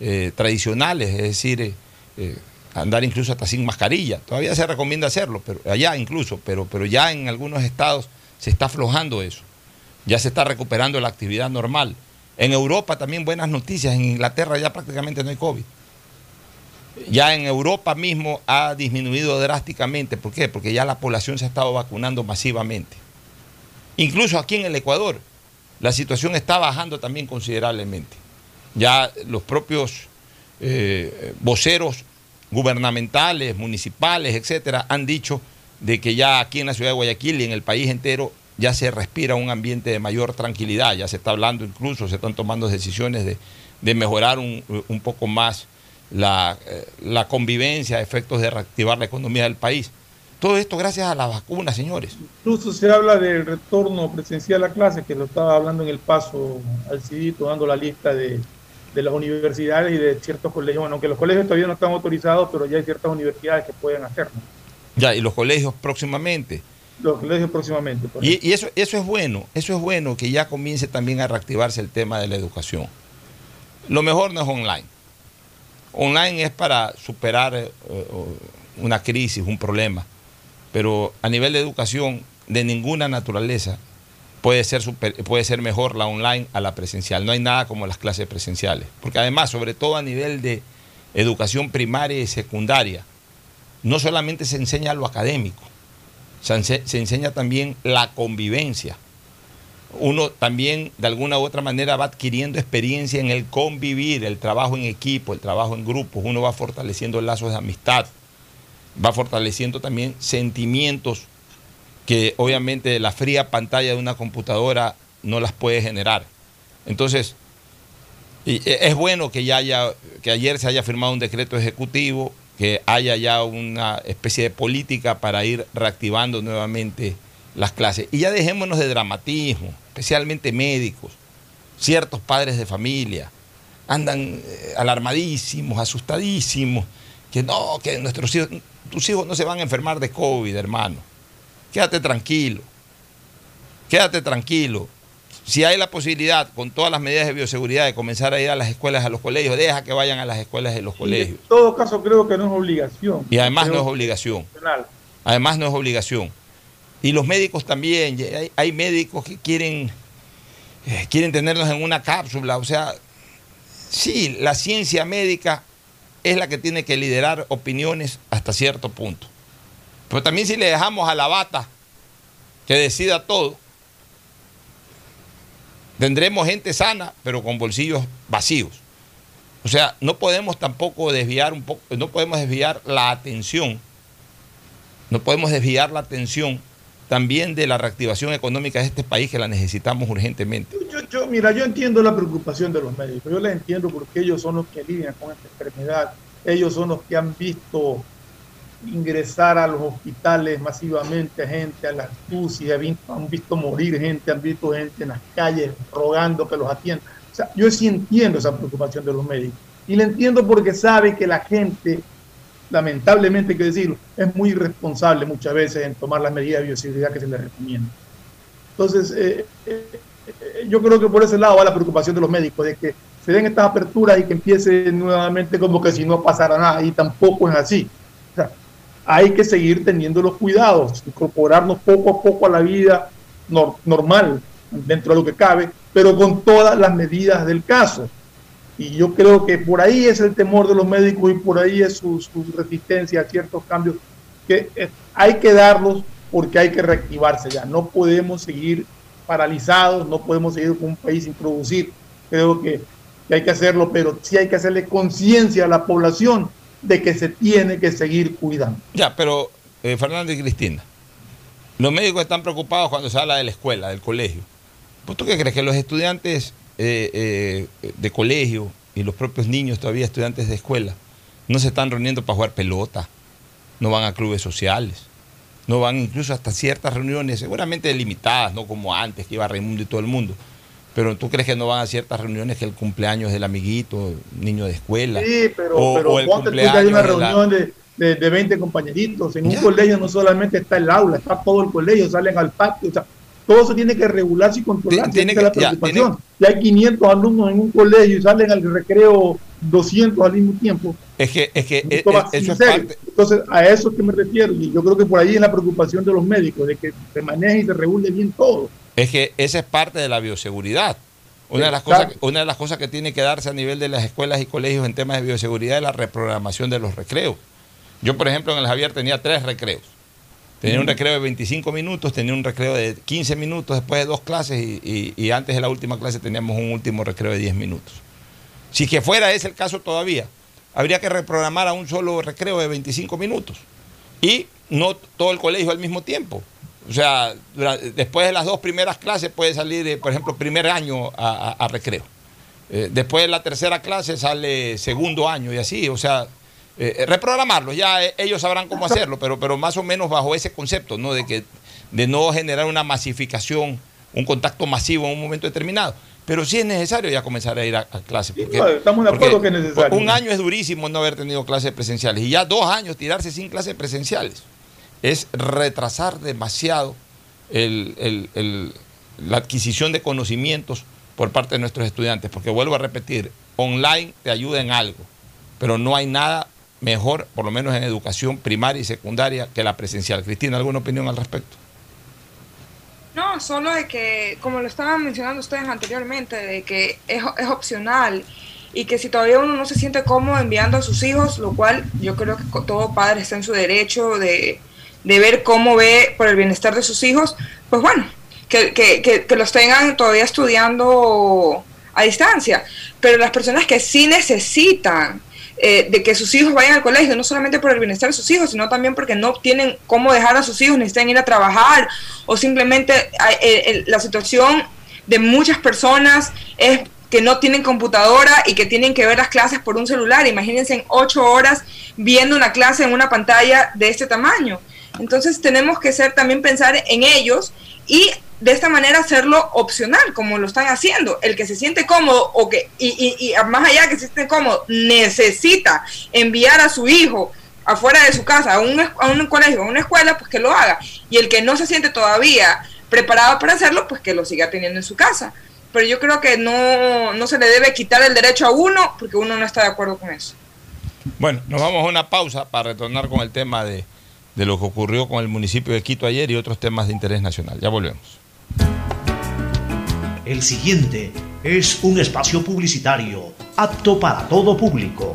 eh, tradicionales, es decir, andar incluso hasta sin mascarilla. Todavía se recomienda hacerlo, pero allá incluso, pero, pero ya en algunos estados se está aflojando eso. Ya se está recuperando la actividad normal. En Europa también buenas noticias, en Inglaterra ya prácticamente no hay COVID ya en Europa mismo ha disminuido drásticamente. ¿Por qué? Porque ya la población se ha estado vacunando masivamente. Incluso aquí en el Ecuador, la situación está bajando también considerablemente. Ya los propios eh, voceros gubernamentales, municipales, etcétera, han dicho de que ya aquí en la ciudad de Guayaquil y en el país entero ya se respira un ambiente de mayor tranquilidad, ya se está hablando incluso, se están tomando decisiones de, mejorar un, un poco más la, eh, la convivencia, efectos de reactivar la economía del país. Todo esto gracias a la vacuna, señores. Incluso se habla del retorno presencial a clase, que lo estaba hablando en el paso al CIDITO, dando la lista de, de las universidades y de ciertos colegios. Bueno, aunque los colegios todavía no están autorizados, pero ya hay ciertas universidades que pueden hacerlo. Ya, y los colegios próximamente. Los colegios próximamente. Y, y, eso, eso es bueno, eso es bueno que ya comience también a reactivarse el tema de la educación. Lo mejor no es online. Online es para superar eh, una crisis, un problema, pero a nivel de educación de ninguna naturaleza puede ser, puede ser mejor la online a la presencial. No hay nada como las clases presenciales. Porque además, sobre todo a nivel de educación primaria y secundaria, no solamente se enseña lo académico, se enseña también la convivencia. Uno también de alguna u otra manera va adquiriendo experiencia en el convivir, el trabajo en equipo, el trabajo en grupos. Uno va fortaleciendo lazos de amistad, va fortaleciendo también sentimientos que obviamente la fría pantalla de una computadora no las puede generar. Entonces, e- es bueno que ya haya, que ayer se haya firmado un decreto ejecutivo, que haya ya una especie de política para ir reactivando nuevamente las clases. Y ya dejémonos de dramatismo, especialmente médicos, ciertos padres de familia, andan eh, alarmadísimos, asustadísimos, que no, que nuestros hijos, tus hijos no se van a enfermar de COVID, hermano. Quédate tranquilo, quédate tranquilo. Si hay la posibilidad, con todas las medidas de bioseguridad, de comenzar a ir a las escuelas, a los colegios, deja que vayan a las escuelas y los Y colegios. En todo caso, creo que no es obligación. Y además no es obligación. Además no es obligación. Y los médicos también, hay, hay médicos que quieren, eh, quieren tenernos en una cápsula. O sea, sí, la ciencia médica es la que tiene que liderar opiniones hasta cierto punto. Pero también si le dejamos a la bata que decida todo, tendremos gente sana, pero con bolsillos vacíos. O sea, no podemos tampoco desviar un poco, no podemos desviar la atención no podemos desviar la atención también de la reactivación económica de este país que la necesitamos urgentemente. Yo, yo- mira, yo entiendo la preocupación de los médicos, yo la entiendo porque ellos son los que lidian con esta enfermedad, ellos son los que han visto ingresar a los hospitales masivamente a gente, a las UCI, han visto, morir gente, han visto gente en las calles rogando que los atiendan. O sea, yo sí entiendo esa preocupación de los médicos y la entiendo porque sabe que la gente, lamentablemente hay que decirlo, es muy irresponsable muchas veces en tomar las medidas de bioseguridad que se les recomienda. Entonces, eh, eh, eh, yo creo que por ese lado va la preocupación de los médicos, de que se den estas aperturas y que empiece nuevamente como que si no pasara nada, y tampoco es así. O sea, hay que seguir teniendo los cuidados, incorporarnos poco a poco a la vida nor- normal, dentro de lo que cabe, pero con todas las medidas del caso. Y yo creo que por ahí es el temor de los médicos y por ahí es su, resistencia a ciertos cambios que eh, hay que darlos porque hay que reactivarse ya. No podemos seguir paralizados, no podemos seguir con un país sin producir. Creo que, hay que hacerlo, pero sí hay que hacerle conciencia a la población de que se tiene que seguir cuidando. Ya, pero eh, Fernando y Cristina, los médicos están preocupados cuando se habla de la escuela, del colegio. ¿Vos tú qué crees? Que los estudiantes eh, eh, de colegio y los propios niños todavía estudiantes de escuela no se están reuniendo para jugar pelota, no van a clubes sociales, no van incluso hasta ciertas reuniones, seguramente limitadas, no como antes que iba Raimundo y todo el mundo. Pero tú crees que no van a ciertas reuniones que el cumpleaños del amiguito, niño de escuela. Sí, pero, o- pero o el que hay cumpleaños una de la- reunión de, de, de 20 compañeritos. En Ya. un colegio no solamente está el aula, está todo el colegio, salen al patio. O sea, todo se tiene que regularse y controlar. Tiene que la ya, preocupación. Si hay 500 alumnos en un colegio y salen al recreo 200 al mismo tiempo, Es que, es que esto eh, va eso es parte, Entonces, a eso es que me refiero. Y yo creo que por ahí es la preocupación de los médicos, de que se maneje y se regule bien todo. Es que esa es parte de la bioseguridad. Una de, las cosas, una de las cosas que tiene que darse a nivel de las escuelas y colegios en temas de bioseguridad es la reprogramación de los recreos. Yo, por ejemplo, en el Javier tenía tres recreos. Tenía un recreo de 25 minutos, tenía un recreo de 15 minutos después de dos clases y, y- y antes de la última clase teníamos un último recreo de 10 minutos. Si que fuera ese el caso todavía, habría que reprogramar a un solo recreo de 25 minutos y no todo el colegio al mismo tiempo. O sea, después de las dos primeras clases puede salir, eh, por ejemplo, primer año a, a- a recreo. Eh, después de la tercera clase sale segundo año y así. O sea, eh, reprogramarlo, ya eh, ellos sabrán cómo hacerlo, pero, pero más o menos bajo ese concepto, ¿no? De, que, de no generar una masificación, un contacto masivo en un momento determinado. Pero sí es necesario ya comenzar a ir a, a clase. Sí, no, estamos de acuerdo que es necesario. Un año es durísimo no haber tenido clases presenciales y ya dos años tirarse sin clases presenciales es retrasar demasiado el- el- el- la adquisición de conocimientos por parte de nuestros estudiantes, porque vuelvo a repetir, online te ayuda en algo, pero no hay nada mejor, por lo menos en educación primaria y secundaria, que la presencial. Cristina, ¿alguna opinión al respecto? No, solo de que, como lo estaban mencionando ustedes anteriormente, de que es, es opcional y que si todavía uno no se siente cómodo enviando a sus hijos, lo cual yo creo que todo padre está en su derecho de, de ver cómo ve por el bienestar de sus hijos, pues bueno, que, que, que, los tengan todavía estudiando a distancia. Pero las personas que sí necesitan eh, de que sus hijos vayan al colegio, no solamente por el bienestar de sus hijos, sino también porque no tienen cómo dejar a sus hijos, necesitan ir a trabajar o simplemente eh, la situación de muchas personas es que no tienen computadora y que tienen que ver las clases por un celular. Imagínense en ocho horas viendo una clase en una pantalla de este tamaño. Entonces tenemos que ser también pensar en ellos y de esta manera hacerlo opcional, como lo están haciendo. El que se siente cómodo o que, y, y, más allá que se siente cómodo, necesita enviar a su hijo afuera de su casa a un, a un colegio, a una escuela, pues que lo haga. Y el que no se siente todavía preparado para hacerlo, pues que lo siga teniendo en su casa. Pero yo creo que no, no se le debe quitar el derecho a uno porque uno no está de acuerdo con eso. Bueno, nos vamos a una pausa para retornar con el tema de de lo que ocurrió con el municipio de Quito ayer y otros temas de interés nacional. Ya volvemos. El siguiente es un espacio publicitario apto para todo público.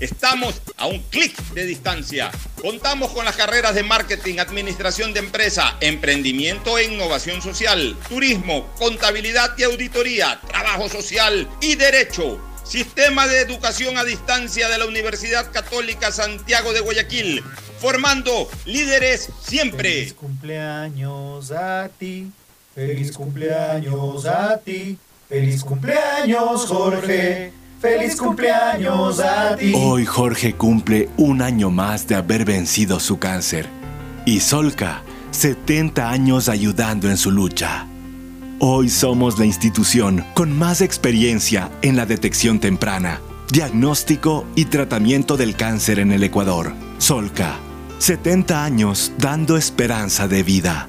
Estamos a un clic de distancia. Contamos con las carreras de marketing, administración de empresa, emprendimiento e innovación social, turismo, contabilidad y auditoría, trabajo social y derecho. Sistema de Educación a Distancia de la Universidad Católica Santiago de Guayaquil, formando líderes siempre. Feliz cumpleaños a ti, feliz cumpleaños a ti, feliz cumpleaños Jorge, feliz cumpleaños a ti. Hoy Jorge cumple un año más de haber vencido su cáncer y Solca 70 años ayudando en su lucha. Hoy somos la institución con más experiencia en la detección temprana, diagnóstico y tratamiento del cáncer en el Ecuador. Solca, 70 años dando esperanza de vida.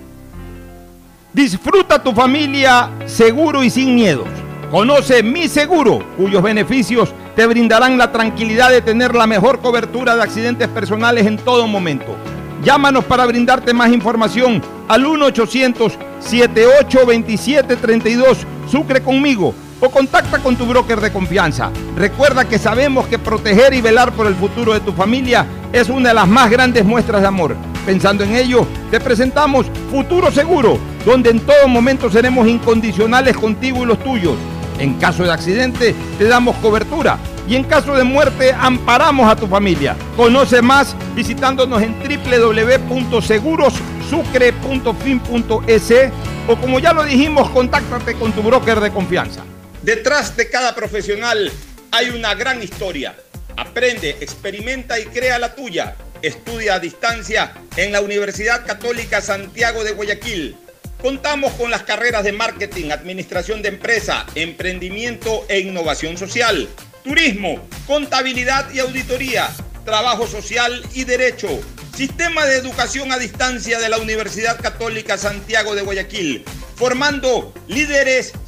Disfruta tu familia seguro y sin miedos. Conoce Mi Seguro, cuyos beneficios te brindarán la tranquilidad de tener la mejor cobertura de accidentes personales en todo momento. Llámanos para brindarte más información al 1-800-7827-32 Sucre conmigo o contacta con tu broker de confianza. Recuerda que sabemos que proteger y velar por el futuro de tu familia es una de las más grandes muestras de amor. Pensando en ello, te presentamos Futuro Seguro, donde en todo momento seremos incondicionales contigo y los tuyos. En caso de accidente, te damos cobertura y en caso de muerte amparamos a tu familia. Conoce más visitándonos en www.segurosucre.fin.es o como ya lo dijimos, contáctate con tu broker de confianza. Detrás de cada profesional hay una gran historia. Aprende, experimenta y crea la tuya. Estudia a distancia en la Universidad Católica Santiago de Guayaquil. Contamos con las carreras de marketing, administración de empresa, emprendimiento e innovación social turismo, contabilidad y auditoría, trabajo social y derecho. Sistema de Educación a Distancia de la Universidad Católica Santiago de Guayaquil formando líderes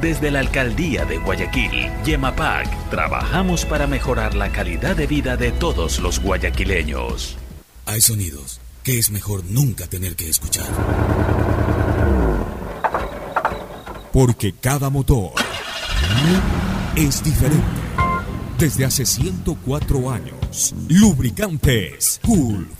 Desde la alcaldía de Guayaquil, Yemapac, trabajamos para mejorar la calidad de vida de todos los guayaquileños. Hay sonidos que es mejor nunca tener que escuchar. Porque cada motor es diferente. Desde hace 104 años, Lubricantes Gulf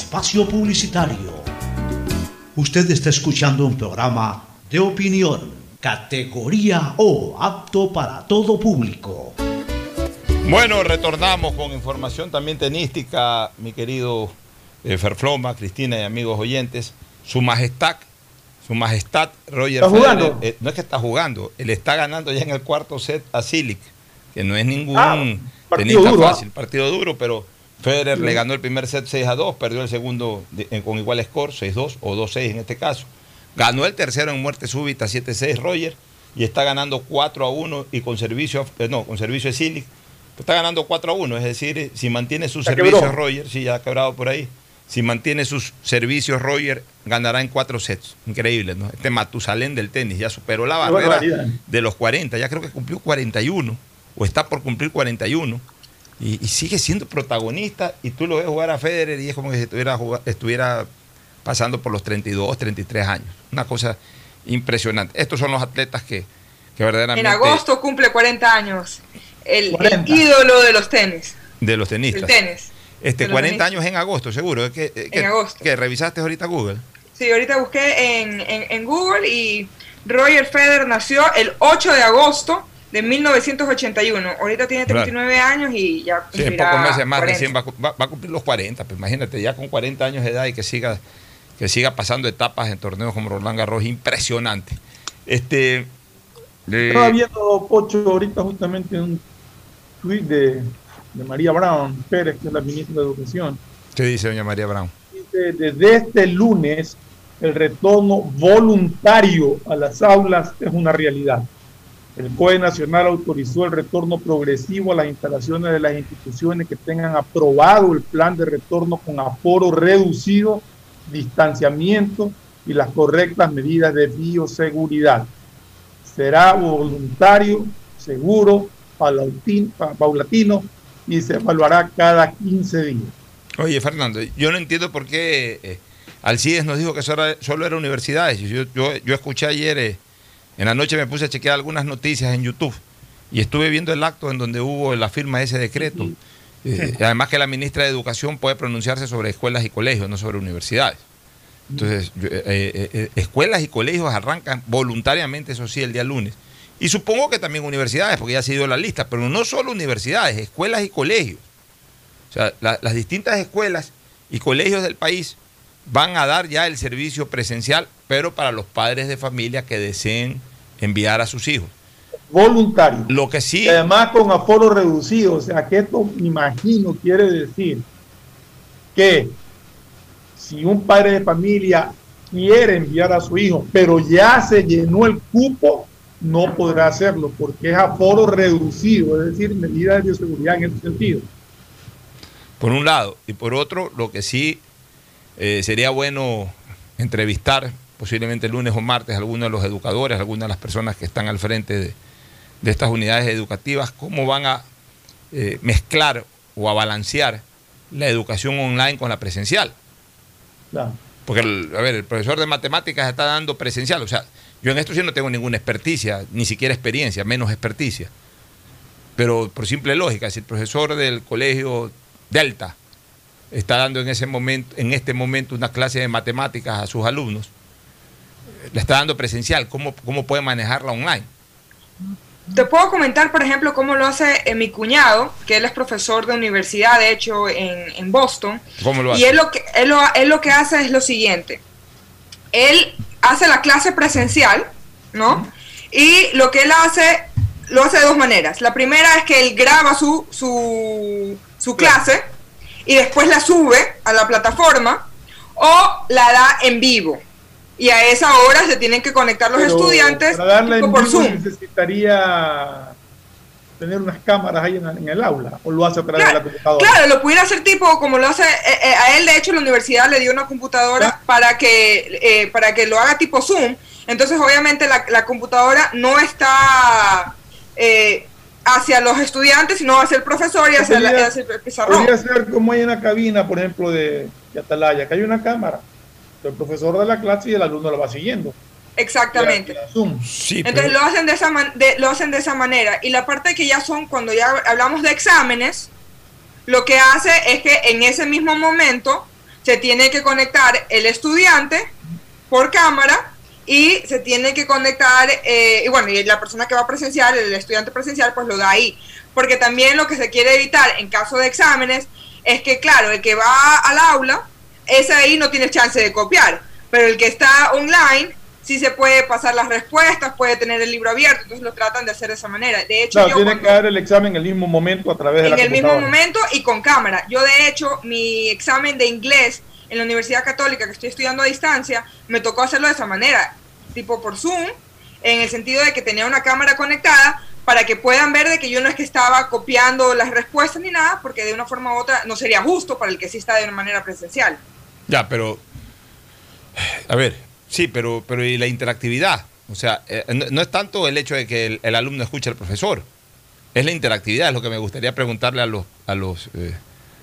espacio publicitario. Usted está escuchando un programa de opinión, categoría O, apto para todo público. Bueno, retornamos con información también tenística, mi querido eh, Ferfloma, Cristina y amigos oyentes. Su majestad, su majestad Roger ¿Está Federer, jugando? eh, no es que está jugando, él está ganando ya en el cuarto set a Silic, que no es ningún Ah, partido tenista duro, ah. fácil, partido duro, pero Federer Sí. le ganó el primer set 6 a 2, perdió el segundo de- en- con igual score, 6-2 o 2-6 en este caso. Ganó el tercero en muerte súbita 7-6 Roger y está ganando 4 a 1 y con servicio, eh, no, con servicio de Silic Está ganando 4 a 1, es decir, eh, si mantiene sus Ya servicios quebró. Roger, sí, ya ha quebrado por ahí. Si mantiene sus servicios Roger, ganará en 4 sets. Increíble, ¿no? Este Matusalén del tenis ya superó la barrera de los 40, ya creo que cumplió 41 o está por cumplir 41 y, y sigue siendo protagonista y tú lo ves jugar a Federer y es como que si estuviera, estuviera pasando por los 32, 33 años. Una cosa impresionante. Estos son los atletas que, que verdaderamente... En agosto cumple 40 años. El, el 40. ídolo de los tenis. De los tenistas. tenis. Este, de los 40 tenistas. años en agosto, seguro. Es que, eh, que- En agosto. que revisaste ahorita Google. Sí, ahorita busqué en, en- en Google y Roger Federer nació el 8 de agosto de 1981. Ahorita tiene Claro. 39 años y ya Sí, cumplirá pocos meses más 40. recién va, va- va a cumplir los 40. Pues imagínate, ya con 40 años de edad y que siga, que siga pasando etapas en torneos como Roland Garros, impresionante. Este. eh, Estaba viendo, Pocho, ahorita justamente un tweet de, de María Brown Pérez, que es la ministra de Educación. ¿Qué dice doña María Brown? Dice, desde este lunes, el retorno voluntario a las aulas es una realidad. El COE Nacional autorizó el retorno progresivo a las instalaciones de las instituciones que tengan aprobado el plan de retorno con aforo reducido, distanciamiento y las correctas medidas de bioseguridad. Será voluntario, seguro, paulatino, y se evaluará cada 15 días. Oye, Fernando, yo no entiendo por qué eh, Alcides nos dijo que solo era universidades. Yo, yo, yo escuché ayer, eh, en la noche me puse a chequear algunas noticias en YouTube y estuve viendo el acto en donde hubo la firma de ese decreto. Eh, *laughs* además que la ministra de Educación puede pronunciarse sobre escuelas y colegios, no sobre universidades. Entonces, eh, eh, eh, escuelas y colegios arrancan voluntariamente, eso sí, el día lunes. Y supongo que también universidades, porque ya se dio la lista, pero no solo universidades, escuelas y colegios. O sea, la- las distintas escuelas y colegios del país van a dar ya el servicio presencial, pero para los padres de familia que deseen enviar a sus hijos. Voluntario. Lo que sí, Y además con aforo reducido, o sea que esto, me imagino, quiere decir que si un padre de familia quiere enviar a su hijo, pero ya se llenó el cupo, no podrá hacerlo porque es aforo reducido, es decir, medidas de bioseguridad en ese sentido. por un lado, y por otro, lo que sí eh, sería bueno entrevistar, posiblemente el lunes o martes, algunos de los educadores, algunas de las personas que están al frente de, de estas unidades educativas, cómo van a eh, mezclar o a balancear la educación online con la presencial. Claro. Porque, el- a ver, el profesor de matemáticas está dando presencial. O sea, yo en esto sí no tengo ninguna experticia, ni siquiera experiencia, menos experticia. Pero por simple lógica, si el profesor del colegio Delta está dando en ese momento, en este momento una clase de matemáticas a sus alumnos, le está dando presencial, ¿cómo, cómo puede manejarla online? Te puedo comentar, por ejemplo, cómo lo hace eh, mi cuñado, que él es profesor de universidad, de hecho, en, en Boston. ¿Cómo lo hace? Y él lo, que, él, lo, él lo que hace es lo siguiente. Él hace la clase presencial, ¿no? Y lo que él hace, lo hace de dos maneras. La primera es que él graba su, su, su clase y después la sube a la plataforma o la da en vivo. Y a esa hora se tienen que conectar los Pero estudiantes Para tipo por Zoom. necesitaría tener unas cámaras ahí en, en el aula o lo hace a través de la computadora. Claro, lo pudiera hacer tipo como lo hace eh, eh, a él. De hecho, la universidad le dio una computadora para que eh, para que lo haga tipo Zoom. Entonces, obviamente, la, la computadora no está eh, hacia los estudiantes, sino hacia el profesor y hacia, la- hacia el pizarrón. Podría ser como hay en la cabina, por ejemplo, de, de Atalaya, que hay una cámara. El profesor de la clase y el alumno lo va siguiendo. Exactamente. Sí, Entonces lo hacen de esa man- de- lo hacen de esa manera y la parte que ya son cuando ya hablamos de exámenes, lo que hace es que en ese mismo momento se tiene que conectar el estudiante por cámara y se tiene que conectar eh, y bueno y la persona que va presencial, el estudiante presencial, pues lo da ahí, porque también lo que se quiere evitar en caso de exámenes es que claro el que va al aula ese ahí no tiene chance de copiar, pero el que está online sí se puede pasar las respuestas, puede tener el libro abierto, entonces lo tratan de hacer de esa manera. De hecho, Claro, yo tiene cuando- que dar el examen en el mismo momento a través de en la el mismo momento y con cámara. Yo de hecho, mi examen de inglés en la Universidad Católica que estoy estudiando a distancia, me tocó hacerlo de esa manera, tipo por Zoom, en el sentido de que tenía una cámara conectada para que puedan ver de que yo no es que estaba copiando las respuestas ni nada, porque de una forma u otra no sería justo para el que sí está de una manera presencial. Ya, pero. A ver, sí, pero, pero ¿y la interactividad? O sea, eh, no, no es tanto el hecho de que el, el alumno escuche al profesor, es la interactividad, es lo que me gustaría preguntarle a los, a los eh,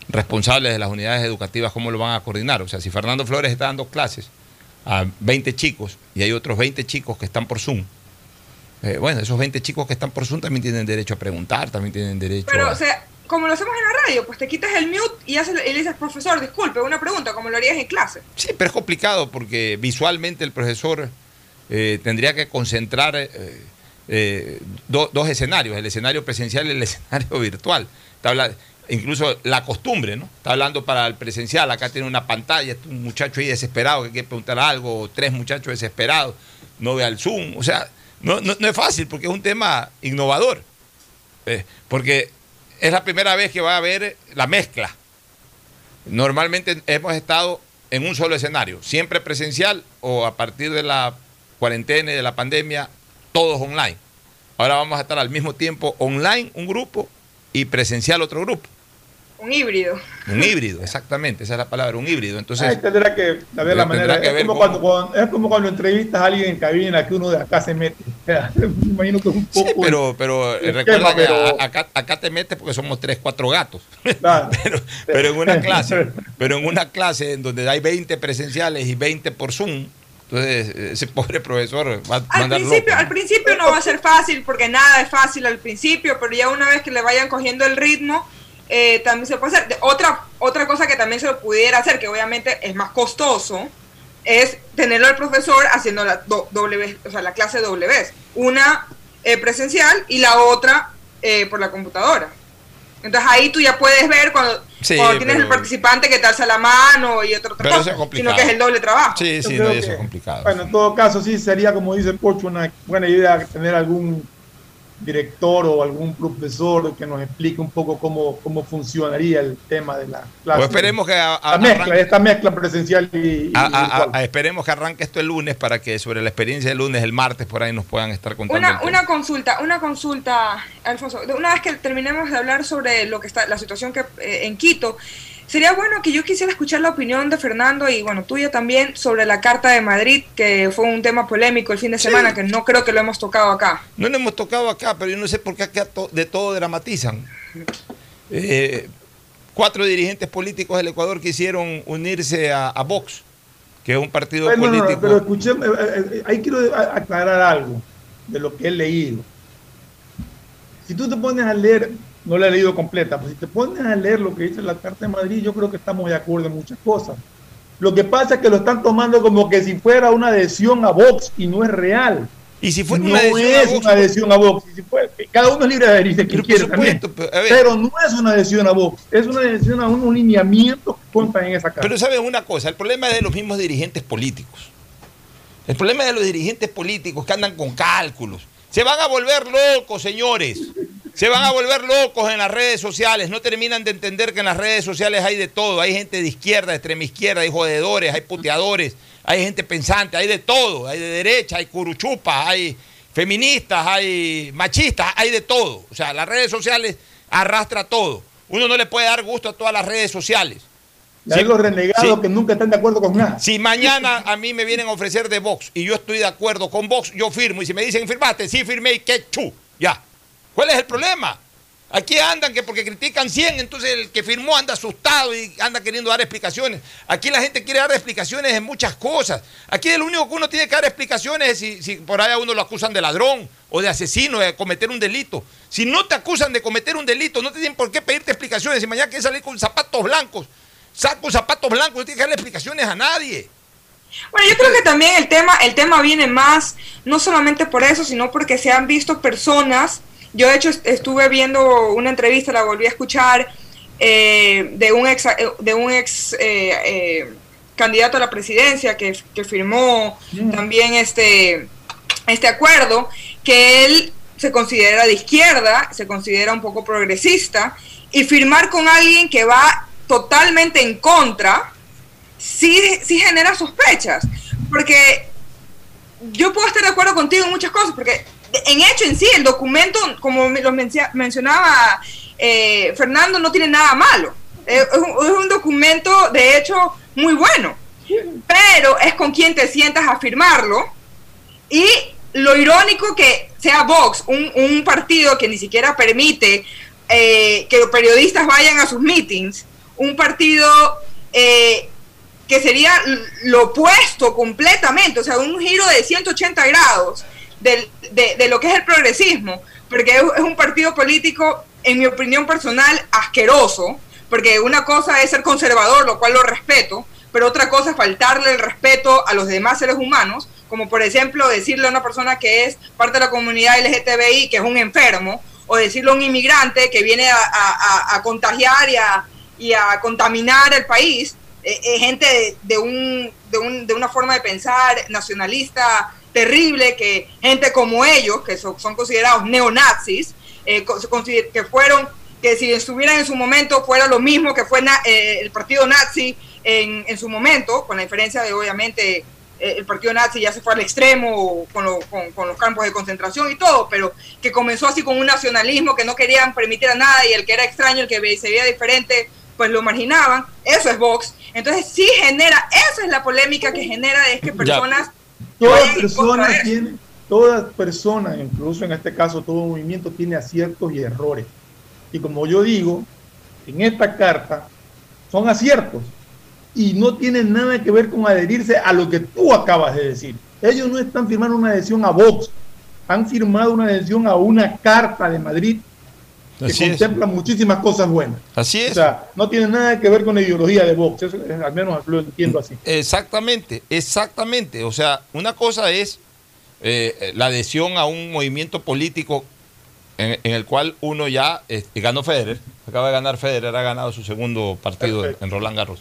responsables de las unidades educativas cómo lo van a coordinar. O sea, si Fernando Flores está dando clases a 20 chicos y hay otros 20 chicos que están por Zoom, eh, bueno, esos 20 chicos que están por Zoom también tienen derecho a preguntar, también tienen derecho Pero, a... o sea, como lo hacemos en la radio, pues te quitas el mute y, haces, y le dices, profesor, disculpe, una pregunta, como lo harías en clase. Sí, pero es complicado porque visualmente el profesor eh, tendría que concentrar eh, eh, do- dos escenarios, el escenario presencial y el *laughs* escenario virtual. Incluso la costumbre, ¿no? Está hablando para el presencial, acá tiene una pantalla, un muchacho ahí desesperado que quiere preguntar algo, o tres muchachos desesperados, no ve al Zoom, o sea, no, es fácil porque es un tema innovador, porque es la primera vez que va a haber la mezcla. Normalmente hemos estado en un solo escenario, siempre presencial o a partir de la cuarentena y de la pandemia, todos online. Ahora vamos a estar al mismo tiempo online un grupo y presencial otro grupo. Un híbrido. Un híbrido, exactamente, esa es la palabra, un híbrido. Entonces, Ahí tendrá que saber la manera. que es, ver como cómo- cuando, cuando- es como cuando entrevistas a alguien en cabina que uno de acá se mete. Me *laughs* imagino que es un poco. sí, pero, pero eh, recuerda esquema, que pero- acá, acá te metes porque somos tres, cuatro gatos. *laughs* Claro. pero, pero en una clase, pero en una clase en donde hay 20 presenciales y 20 por Zoom, entonces ese pobre profesor va a Al mandar principio, loco. al principio no va a ser fácil porque nada es fácil al principio, pero ya una vez que le vayan cogiendo el ritmo, eh, también se puede hacer. Otra, otra cosa que también se lo pudiera hacer, que obviamente es más costoso, es tenerlo al profesor haciendo la do- doble vez, o sea, la clase doble vez. Una eh, presencial y la otra eh, por la computadora. Entonces ahí tú ya puedes ver cuando, Sí, cuando tienes pero- el participante que te alza la mano y eso cosa, es complicado. sino que es el doble trabajo. Sí, sí, no, eso que- es complicado. Bueno, en todo caso, sí sería, como dice Pocho, una buena idea tener algún director o algún profesor que nos explique un poco cómo, cómo funcionaría el tema de la clase. Pues esperemos que a- a- la mezcla, arranque- esta mezcla presencial y, y A- a- virtual. a- esperemos que arranque esto el lunes para que sobre la experiencia del lunes, el martes, por ahí nos puedan estar contando. Una, una consulta, una consulta, Alfonso. Una vez que terminemos de hablar sobre lo que está, la situación que eh, en Quito, sería bueno que yo quisiera escuchar la opinión de Fernando y bueno, tuya también sobre la Carta de Madrid, que fue un tema polémico el fin de semana, que no creo que lo hemos tocado acá. No lo hemos tocado acá, pero yo no sé por qué acá to- de todo dramatizan. Eh, cuatro dirigentes políticos del Ecuador quisieron unirse a, a Vox, que es un partido Bueno, no, no, político. pero escuché, eh, eh, ahí quiero aclarar algo de lo que he leído. Si tú te pones a leer, no la he leído completa, pero si te pones a leer lo que dice la Carta de Madrid, yo creo que estamos de acuerdo en muchas cosas. Lo que pasa es que lo están tomando como que si fuera una adhesión a Vox y no es real. Y si fue no una adhesión es a Vox, una adhesión a Vox. Y si fue- cada uno es libre de adherirse quien también. pero, no es una adhesión a Vox, es una adhesión a un, un lineamiento que consta en esa carta. Pero saben una cosa, el problema es de los mismos dirigentes políticos. El problema es de los dirigentes políticos que andan con cálculos. Se van a volver locos, señores. Se van a volver locos en las redes sociales. No terminan de entender que en las redes sociales hay de todo. Hay gente de izquierda, de extrema izquierda, hay jodedores, hay puteadores, hay gente pensante, hay de todo. Hay de derecha, hay curuchupas, hay feministas, hay machistas, hay de todo. O sea, las redes sociales arrastra todo. Uno no le puede dar gusto a todas las redes sociales. hay Sí, los renegados sí. que nunca están de acuerdo con nada. Si mañana a mí me vienen a ofrecer de Vox y yo estoy de acuerdo con Vox, yo firmo. Y si me dicen firmaste, sí firmé y qué chu. Ya. ¿Cuál es el problema? Aquí andan que porque critican 100, entonces el que firmó anda asustado y anda queriendo dar explicaciones. Aquí la gente quiere dar explicaciones en muchas cosas. Aquí lo único que uno tiene que dar explicaciones es si, por ahí a uno lo acusan de ladrón o de asesino, de cometer un delito. Si no te acusan de cometer un delito, no tienen por qué pedirte explicaciones. Si mañana quieres salir con zapatos blancos, saca con zapatos blancos, no tienes que darle explicaciones a nadie. Bueno, yo creo que también el tema, el tema viene más, no solamente por eso, sino porque se han visto personas. Yo de hecho est- estuve viendo una entrevista, la volví a escuchar, eh, de un ex, eh, de un ex eh, eh, candidato a la presidencia que, que firmó también este, este acuerdo, que él se considera de izquierda, se considera un poco progresista, y firmar con alguien que va totalmente en contra, sí, sí genera sospechas. Porque yo puedo estar de acuerdo contigo en muchas cosas, porque en hecho en sí, el documento, como lo mencionaba eh, Fernando, no tiene nada malo. Eh, Es un, documento, de hecho, muy bueno. Pero es con quien te sientas a firmarlo. Y lo irónico que sea Vox, un, partido que ni siquiera permite eh, que los periodistas vayan a sus meetings, un partido que sería lo opuesto completamente, o sea, un giro de 180 grados de, de lo que es el progresismo, porque es, un partido político, en mi opinión personal, asqueroso, porque una cosa es ser conservador, lo cual lo respeto, pero otra cosa es faltarle el respeto a los demás seres humanos, como por ejemplo decirle a una persona que es parte de la comunidad LGTBI que es un enfermo, o decirle a un inmigrante que viene a, a- contagiar y a, y a contaminar el país, eh, eh, gente de un, de, un- de una forma de pensar nacionalista terrible, que gente como ellos, que son, son considerados neonazis, eh, que fueron, que si estuvieran en su momento fuera lo mismo que fue na- eh, el partido nazi en, en su momento, con la diferencia de obviamente eh, el partido nazi ya se fue al extremo con, lo- con- con los campos de concentración y todo, pero que comenzó así con un nacionalismo que no querían permitir a nada y el que era extraño, el que se veía diferente, pues lo marginaban. Eso es Vox. Entonces sí genera, esa es la polémica que genera es que personas... Toda persona tiene, toda persona, incluso en este caso todo movimiento, tiene aciertos y errores. Y como yo digo, en esta carta son aciertos y no tienen nada que ver con adherirse a lo que tú acabas de decir. Ellos no están firmando una adhesión a Vox, han firmado una adhesión a una carta de Madrid que Así es. contempla muchísimas cosas buenas. Así es. O sea, no tiene nada que ver con la ideología de Vox, eso al menos lo entiendo así. Exactamente, exactamente. O sea, una cosa es eh, la adhesión a un movimiento político en, en el cual uno ya eh, ganó Federer, acaba de ganar Federer, ha ganado su segundo partido en Roland Garros.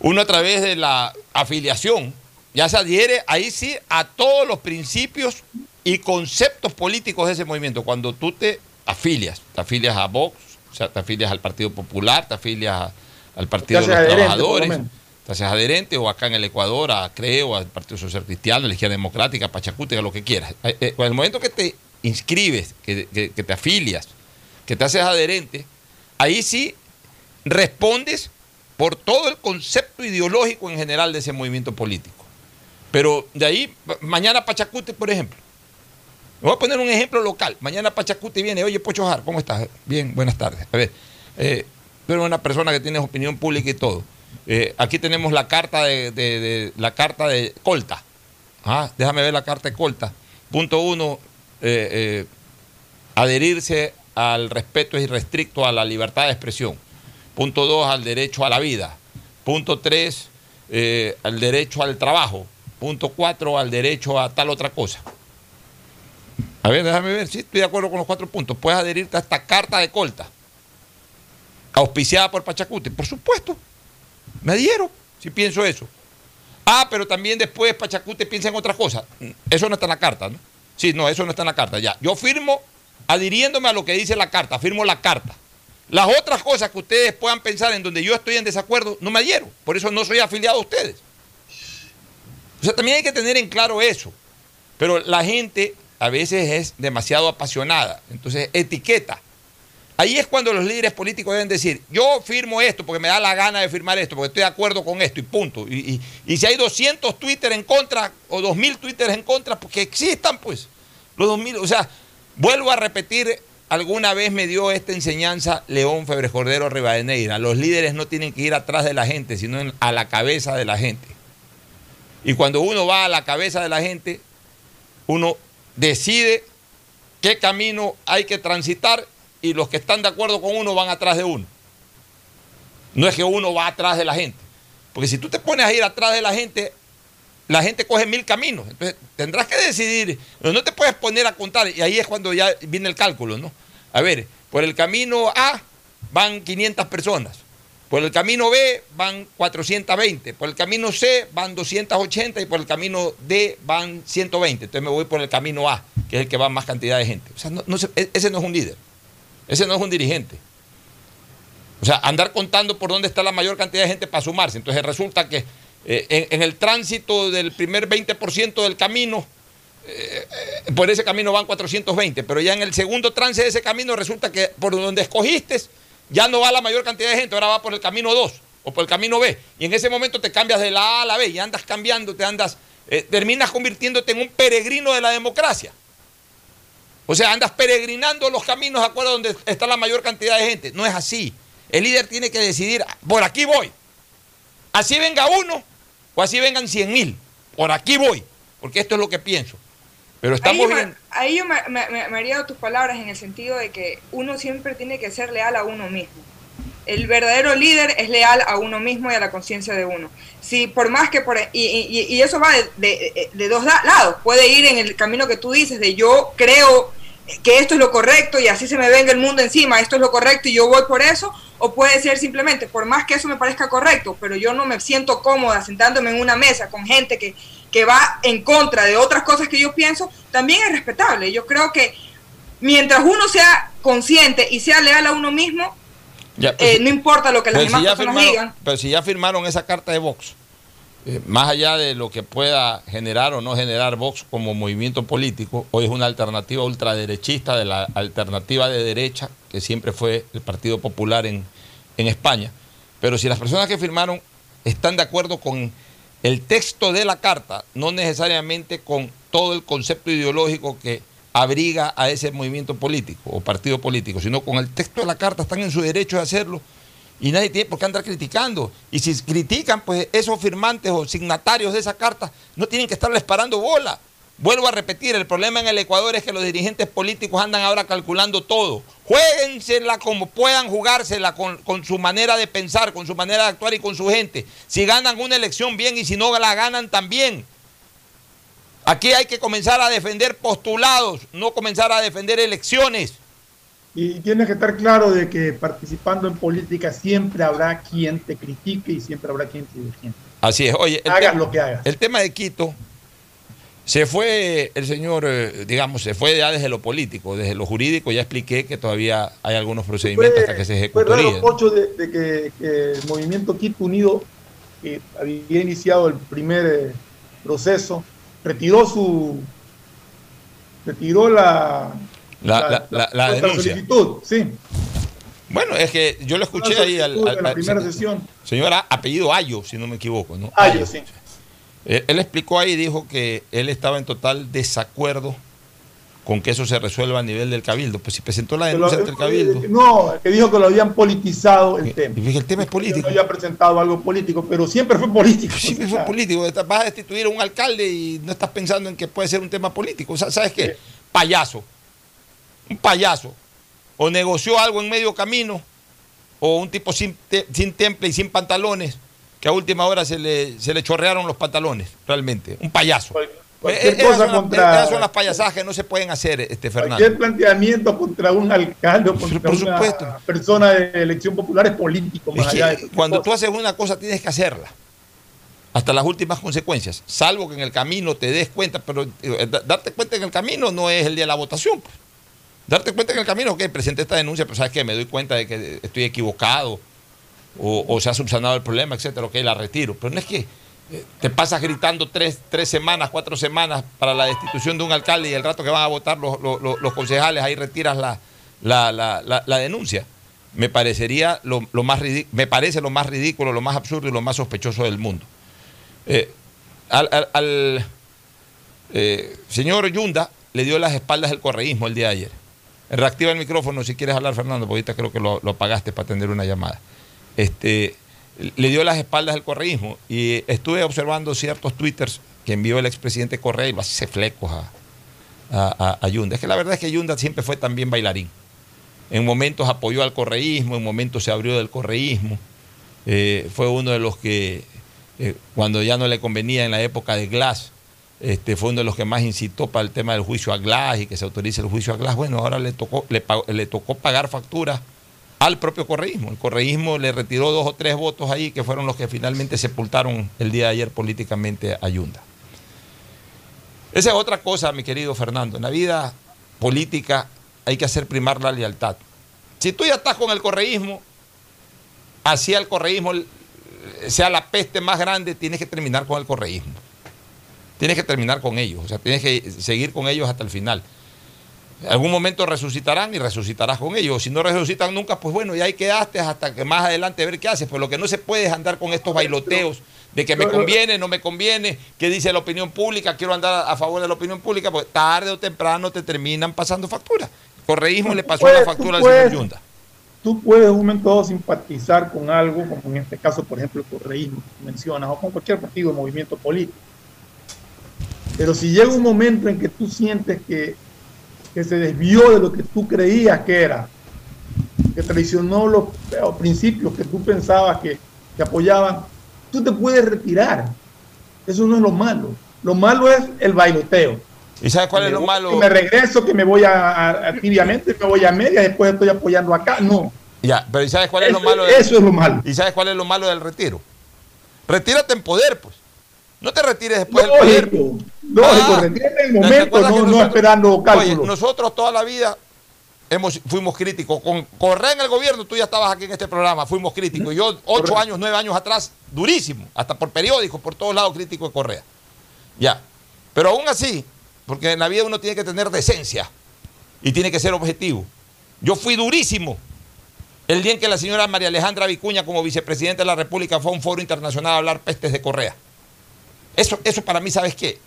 Uno a través de la afiliación ya se adhiere ahí sí a todos los principios y conceptos políticos de ese movimiento. Cuando tú te afilias, te afilias a Vox, o sea, te afilias al Partido Popular, te afilias al Partido de los adherente, lo Trabajadores, te haces adherente o acá en el Ecuador a Creo, al Partido Social Cristiano, a la Izquierda Democrática, a Pachacútega, lo que quieras. Eh, eh, En el momento que te inscribes, que, que- que te afilias, que te haces adherente, ahí sí respondes por todo el concepto ideológico en general de ese movimiento político. Pero de ahí, ma- mañana Pachacute, por ejemplo. Voy a poner un ejemplo local. Mañana Pachacute viene, oye, Pocho Jar, ¿cómo estás? Bien, buenas tardes. A ver, eh, tú eres una persona que tienes opinión pública y todo. Eh, aquí tenemos la carta de, la carta de Colta. Ah, déjame ver la carta de Colta. Punto uno, eh, eh, adherirse al respeto irrestricto a la libertad de expresión. Punto dos, al derecho a la vida. Punto tres, al derecho al trabajo. Punto cuatro, al derecho a tal otra cosa. A ver, déjame ver si estoy de acuerdo con los cuatro puntos. Puedes adherirte a esta carta de colta, auspiciada por Pachacuti. Por supuesto, me adhiero si pienso eso. Ah, pero también después Pachacute piensa en otra cosa. Eso no está en la carta, ¿no? Sí, no, eso no está en la carta, ya. Yo firmo adhiriéndome a lo que dice la carta, firmo la carta. Las otras cosas que ustedes puedan pensar en donde yo estoy en desacuerdo, no me adhiero. Por eso no soy afiliado a ustedes. O sea, también hay que tener en claro eso. Pero la gente a veces es demasiado apasionada. Entonces, etiqueta. Ahí es cuando los líderes políticos deben decir, yo firmo esto porque me da la gana de firmar esto, porque estoy de acuerdo con esto y punto. Y, si hay 200 Twitter en contra o 2.000 Twitter en contra, pues que existan pues. Los 2.000, o sea, vuelvo a repetir, alguna vez me dio esta enseñanza León Febres Cordero Rivadeneira. Los líderes no tienen que ir atrás de la gente, sino a la cabeza de la gente. Y cuando uno va a la cabeza de la gente, uno decide qué camino hay que transitar y los que están de acuerdo con uno van atrás de uno. No es que uno va atrás de la gente. Porque si tú te pones a ir atrás de la gente, la gente coge mil caminos. Entonces tendrás que decidir. No te puedes poner a contar. Y ahí es cuando ya viene el cálculo, ¿no? A ver, por el camino A van 500 personas. Por el camino B van 420, por el camino C van 280 y por el camino D van 120. Entonces me voy por el camino A, que es el que va más cantidad de gente. O sea, no, e, ese no es un líder, ese no es un dirigente. O sea, andar contando por dónde está la mayor cantidad de gente para sumarse. Entonces resulta que eh, en, el tránsito del primer 20% del camino, eh, eh, por ese camino van 420, pero ya en el segundo trance de ese camino resulta que por donde escogiste ya no va la mayor cantidad de gente, ahora va por el camino 2 o por el camino B. Y en ese momento te cambias de la A a la B y andas cambiando, te andas, eh, terminas convirtiéndote en un peregrino de la democracia. O sea, andas peregrinando los caminos de acuerdo a donde está la mayor cantidad de gente. No es así. El líder tiene que decidir, por aquí voy. Así venga uno o así vengan cien mil. Por aquí voy, porque esto es lo que pienso. Pero estamos ahí bien. ahí yo me, me, me haría tus palabras en el sentido de que uno siempre tiene que ser leal a uno mismo. El verdadero líder es leal a uno mismo y a la conciencia de uno. Si por más que por y, y, y eso va de, de, de, dos lados. Puede ir en el camino que tú dices de yo creo que esto es lo correcto y así se me venga el mundo encima, esto es lo correcto y yo voy por eso, o puede ser simplemente, por más que eso me parezca correcto, pero yo no me siento cómoda sentándome en una mesa con gente que que va en contra de otras cosas que yo pienso, también es respetable. Yo creo que mientras uno sea consciente y sea leal a uno mismo, pues eh, no importa lo que las demás personas digan. Pero si ya firmaron esa carta de Vox, eh, más allá de lo que pueda generar o no generar Vox como movimiento político, hoy es una alternativa ultraderechista de la alternativa de derecha que siempre fue el Partido Popular en, en España. Pero si las personas que firmaron están de acuerdo con el texto de la carta, no necesariamente con todo el concepto ideológico que abriga a ese movimiento político o partido político, sino con el texto de la carta, están en su derecho de hacerlo y nadie tiene por qué andar criticando. Y si critican, pues esos firmantes o signatarios de esa carta no tienen que estarles parando bola. Vuelvo a repetir, el problema en el Ecuador es que los dirigentes políticos andan ahora calculando todo. Jueguensela como puedan jugársela con, su manera de pensar, con su manera de actuar y con su gente. Si ganan una elección bien y si no la ganan también. Aquí hay que comenzar a defender postulados, no comenzar a defender elecciones. Y tienes que estar claro de que participando en política siempre habrá quien te critique y siempre habrá quien te defienda. Así es. Oye, hagas lo que hagas. El tema de Quito se fue el señor, eh, digamos, se fue ya desde lo político, desde lo jurídico, ya expliqué que todavía hay algunos procedimientos hasta que se ejecutarían. Fue raro, de, de que, el movimiento Quito Unido, que había iniciado el primer eh, proceso, retiró su, retiró la, la, la, denuncia. solicitud, sí. Bueno, es que yo lo escuché ahí al, la primera sesión. Señora, apellido Ayo, si no me equivoco, ¿no? Ayo, sí. Él, explicó ahí dijo que él estaba en total desacuerdo con que eso se resuelva a nivel del cabildo. Pues si presentó la denuncia ante el cabildo. No, que dijo que lo habían politizado el tema. Y el tema es político. No había presentado algo político, pero siempre fue político. Siempre fue político. Vas a destituir a un alcalde y no estás pensando en que puede ser un tema político. ¿Sabes qué? Payaso. Un payaso. O negoció algo en medio camino, o un tipo sin, sin temple y sin pantalones que a última hora se le, se le chorrearon los pantalones, realmente. Un payaso. Cualquier Eh, esas, cosa son contra- son las payasadas que no se pueden hacer, este Fernando. Cualquier planteamiento contra un alcalde o contra por una persona de elección popular es político, más Es allá de cualquier cuando tú haces una cosa tienes que hacerla. Hasta las últimas consecuencias. Salvo que en el camino te des cuenta, pero eh, da- darte cuenta en el camino no es el día de la votación. pues. Darte cuenta en el camino, ok, presenté esta denuncia, pero sabes que me doy cuenta de que estoy equivocado o, se ha subsanado el problema, etcétera, ok, la retiro. Pero no es que eh, te pasas gritando tres, tres semanas, cuatro semanas para la destitución de un alcalde y el rato que van a votar los, los- concejales, ahí retiras la, la- la- la- denuncia. Me parecería lo, lo más me parece lo más ridículo, lo más absurdo y lo más sospechoso del mundo. Eh, al, eh, señor Yunda le dio las espaldas el correísmo el día de ayer. Reactiva el micrófono si quieres hablar, Fernando, porque ahorita creo que lo, lo apagaste para atender una llamada. Este, le dio las espaldas el correísmo y estuve observando ciertos twitters que envió el expresidente Correa y lo hace flecos a, a, a- Yunda. Es que la verdad es que Yunda siempre fue también bailarín. En momentos apoyó al correísmo, en momentos se abrió del correísmo. Eh, fue uno de los que, eh, cuando ya no le convenía en la época de Glass, este, fue uno de los que más incitó para el tema del juicio a Glass y que se autorice el juicio a Glass. Bueno, ahora le tocó, le, le tocó pagar factura al propio correísmo. El correísmo le retiró dos o tres votos ahí que fueron los que finalmente sepultaron el día de ayer políticamente a Yunda. Esa es otra cosa, mi querido Fernando. En la vida política hay que hacer primar la lealtad. Si tú ya estás con el correísmo, así el correísmo sea la peste más grande, tienes que terminar con el correísmo. Tienes que terminar con ellos, o sea, tienes que seguir con ellos hasta el final. En algún momento resucitarán y resucitarás con ellos. Si no resucitan nunca, pues bueno, y ahí quedaste hasta que más adelante ver qué haces. Pero lo que no se puede es andar con estos bailoteos de que me conviene, no me conviene, que dice la opinión pública, quiero andar a favor de la opinión pública, porque tarde o temprano te terminan pasando factura. Correísmo le pasó puedes- la tú factura al señor Yunda. Tú puedes un momento simpatizar con algo, como en este caso, por ejemplo, el correísmo que mencionas, o con cualquier partido o movimiento político. Pero si llega un momento en que tú sientes que, que se desvió de lo que tú creías que era, que traicionó los, los principios que tú pensabas que, que apoyaban, tú te puedes retirar. Eso no es lo malo. Lo malo es el bailoteo. ¿Y sabes cuál es lo Que malo? me regreso, que me voy a, a- a tibiamente, me voy a media, después estoy apoyando acá. No. Ya, pero ¿y sabes cuál es lo malo? eso es lo malo. ¿Y sabes cuál es lo malo del retiro? Retírate en poder, pues. No te retires después del poder. Lógico, lógico, Ah. retírate en el ¿Te momento, no, esperando Oye, cálculos. nosotros toda la vida hemos, fuimos críticos. Con Correa en el gobierno, tú ya estabas aquí en este programa, fuimos críticos. Yo, ocho años, nueve años atrás, durísimo, hasta por periódicos, por todos lados crítico de Correa. Ya. Pero aún así, porque en la vida uno tiene que tener decencia y tiene que ser objetivo. Yo fui durísimo el día en que la señora María Alejandra Vicuña, como vicepresidenta de la República, fue a un foro internacional a hablar pestes de Correa. Eso, eso para mí, ¿sabes qué?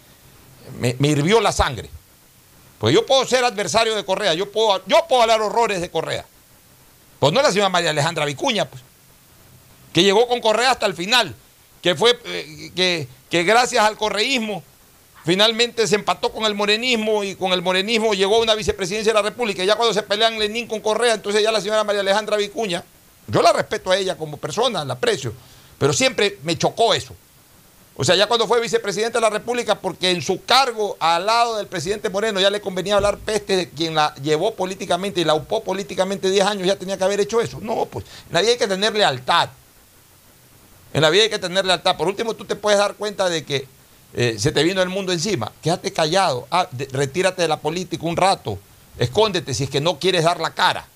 Me, me hirvió la sangre. Pues yo puedo ser adversario de Correa, yo puedo, yo puedo hablar horrores de Correa. Pues no la señora María Alejandra Vicuña, pues, que llegó con Correa hasta el final, que fue eh, que, que gracias al correísmo finalmente se empató con el morenismo y con el morenismo llegó una vicepresidencia de la República. Y ya cuando se pelean Lenín con Correa, entonces ya la señora María Alejandra Vicuña, yo la respeto a ella como persona, la aprecio, pero siempre me chocó eso. O sea, ya cuando fue vicepresidente de la República, porque en su cargo al lado del presidente Moreno ya le convenía hablar peste de quien la llevó políticamente y la upó políticamente 10 años, ya tenía que haber hecho eso. No, pues en la vida hay que tener lealtad. En la vida hay que tener lealtad. Por último, tú te puedes dar cuenta de que eh, se te vino el mundo encima. Quédate callado, ah, retírate de la política un rato, escóndete si es que no quieres dar la cara.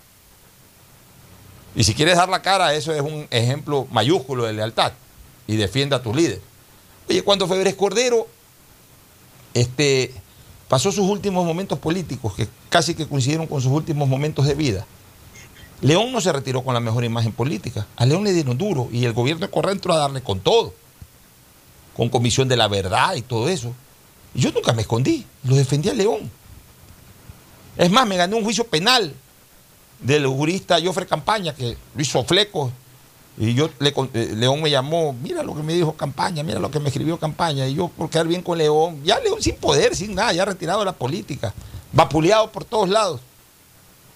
Y si quieres dar la cara, eso es un ejemplo mayúsculo de lealtad. Y defienda a tus líderes. Oye, cuando Febres Cordero este, pasó sus últimos momentos políticos, que casi que coincidieron con sus últimos momentos de vida, León no se retiró con la mejor imagen política. A León le dieron duro y el gobierno entró a darle con todo, con comisión de la verdad y todo eso. Yo nunca me escondí, lo defendí a León. Es más, me gané un juicio penal del jurista Jofre Campaña, que lo hizo fleco. Y yo, le eh, León me llamó, mira lo que me dijo Campaña, mira lo que me escribió Campaña. Y yo, por quedar bien con León, ya León sin poder, sin nada, ya retirado de la política, vapuleado por todos lados.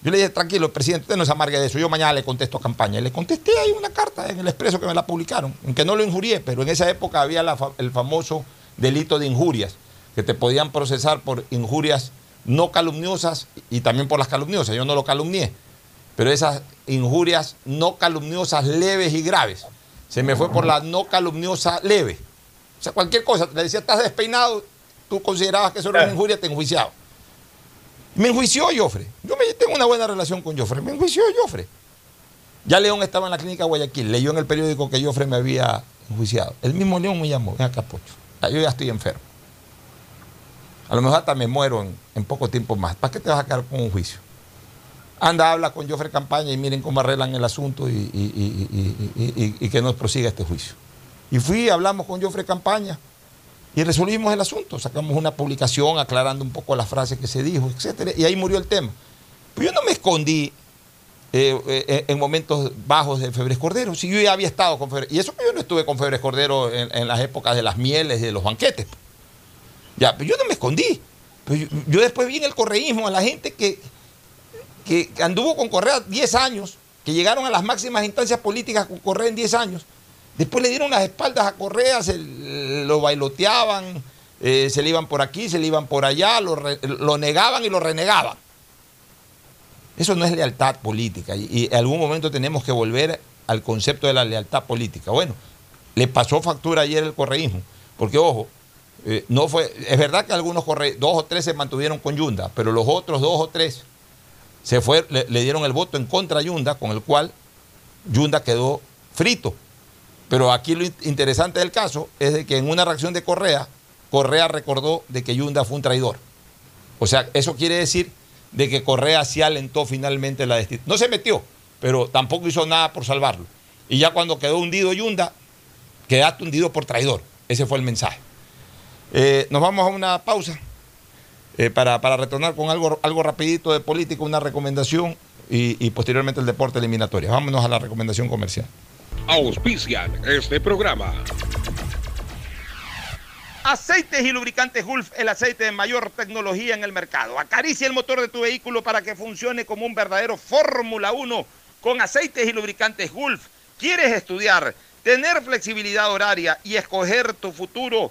Yo le dije, tranquilo, presidente, usted no se amargue de eso. Yo mañana le contesto a campaña. Y le contesté ahí una carta en el expreso que me la publicaron, en que no lo injurié, pero en esa época había el famoso delito de injurias, que te podían procesar por injurias no calumniosas y también por las calumniosas. Yo no lo calumnié, pero esas injurias no calumniosas leves y graves. Se me fue por la no calumniosa leve. O sea, cualquier cosa, le decía, estás despeinado, tú considerabas que eso era una injuria, te enjuiciaba. Me enjuició Joffre. Yo me, tengo una buena relación con Joffre. Me enjuició Joffre. Ya León estaba en la clínica Guayaquil. Leyó en el periódico que Joffre me había enjuiciado. El mismo León me llamó, ven acá, Pocho. Yo ya estoy enfermo. A lo mejor hasta me muero en, poco tiempo más. ¿Para qué te vas a quedar con un juicio? Anda, habla con Joffre Campaña y miren cómo arreglan el asunto y, y que nos prosiga este juicio. Y fui, hablamos con Joffre Campaña y resolvimos el asunto. Sacamos una publicación aclarando un poco la frase que se dijo, etc. Y ahí murió el tema. Pero yo no me escondí eh, eh, en momentos bajos de Febres Cordero. Si yo ya había estado con Febres. Y eso que yo no estuve con Febres Cordero en, las épocas de las mieles y de los banquetes. Ya, pero yo no me escondí. yo, después vi en el correísmo a la gente que, que anduvo con Correa 10 años, que llegaron a las máximas instancias políticas con Correa en 10 años Después le dieron las espaldas a Correa, se lo bailoteaban, eh, se le iban por aquí, se le iban por allá, lo, negaban y lo renegaban. Eso no es lealtad política y, en algún momento tenemos que volver al concepto de la lealtad política. Bueno, le pasó factura ayer el correísmo, porque ojo, eh, no fue, es verdad que algunos corre, dos o tres se mantuvieron con Yunda, pero los otros dos o tres se fue, le, dieron el voto en contra a Yunda, con el cual Yunda quedó frito. Pero aquí lo interesante del caso es de que en una reacción de Correa, Correa recordó de que Yunda fue un traidor. O sea, eso quiere decir de que Correa se alentó finalmente la destitución. No se metió, pero tampoco hizo nada por salvarlo. Y ya cuando quedó hundido Yunda, quedaste hundido por traidor. Ese fue el mensaje. Eh, nos vamos a una pausa eh, para, retornar con algo, algo rapidito de política, una recomendación y, y posteriormente el deporte eliminatorio. Vámonos a la recomendación comercial auspician este programa. Aceites y lubricantes Gulf, el aceite de mayor tecnología en el mercado. Acaricia el motor de tu vehículo para que funcione como un verdadero Fórmula 1 con aceites y lubricantes Gulf. ¿Quieres estudiar, tener flexibilidad horaria y escoger tu futuro?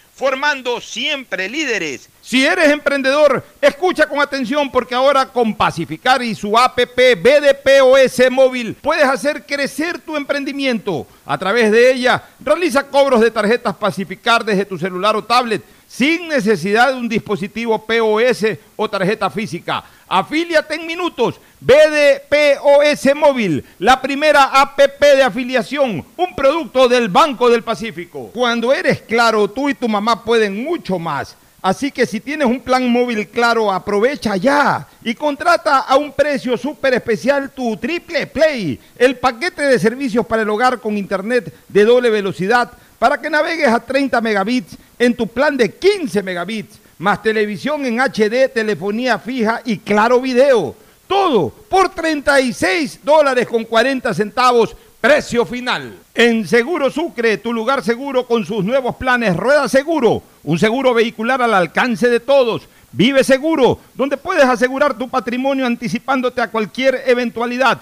formando siempre líderes. Si eres emprendedor, escucha con atención porque ahora con Pacificar y su APP BDPOS móvil puedes hacer crecer tu emprendimiento. A través de ella, realiza cobros de tarjetas Pacificar desde tu celular o tablet sin necesidad de un dispositivo POS o tarjeta física. Afíliate en minutos. BDPOS Móvil, la primera APP de afiliación, un producto del Banco del Pacífico. Cuando eres claro, tú y tu mamá pueden mucho más. Así que si tienes un plan móvil claro, aprovecha ya y contrata a un precio súper especial tu Triple Play, el paquete de servicios para el hogar con internet de doble velocidad para que navegues a 30 megabits en tu plan de 15 megabits, más televisión en HD, telefonía fija y claro video. Todo por 36 dólares con 40 centavos, precio final. En Seguro Sucre, tu lugar seguro con sus nuevos planes Rueda Seguro, un seguro vehicular al alcance de todos. Vive Seguro, donde puedes asegurar tu patrimonio anticipándote a cualquier eventualidad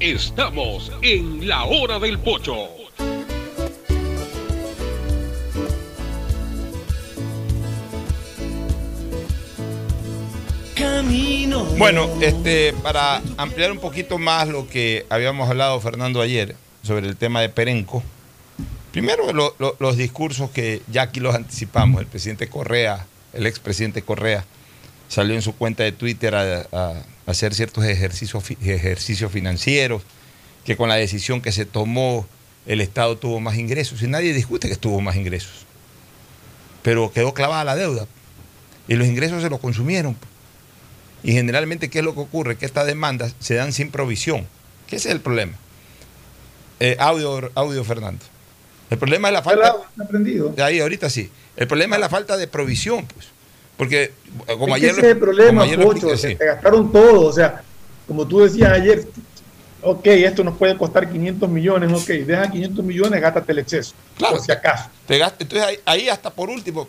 Estamos en la hora del pocho. camino. Bueno, este, para ampliar un poquito más lo que habíamos hablado, Fernando, ayer sobre el tema de Perenco. Primero, lo- lo- los discursos que ya aquí los anticipamos. El presidente Correa, el expresidente Correa, salió en su cuenta de Twitter a, a hacer ciertos ejercicios, fi- ejercicios financieros, que con la decisión que se tomó el Estado tuvo más ingresos. Y nadie discute que tuvo más ingresos. Pero quedó clavada la deuda. Y los ingresos se los consumieron. Y generalmente, ¿qué es lo que ocurre? Que estas demandas se dan sin provisión. ¿Qué es el problema? Eh, audio, audio, Fernando. El problema es la falta. aprendido. De ahí, ahorita sí. El problema es la falta de provisión, pues. Porque, como es ayer. ese es el problema, Pocho, expliqué, se sí. gastaron todo, o sea, como tú decías ayer, ok, esto nos puede costar 500 millones, ok, deja 500 millones, gástate el exceso, Claro. por si acaso. Te gasta- entonces ahí, ahí hasta por último,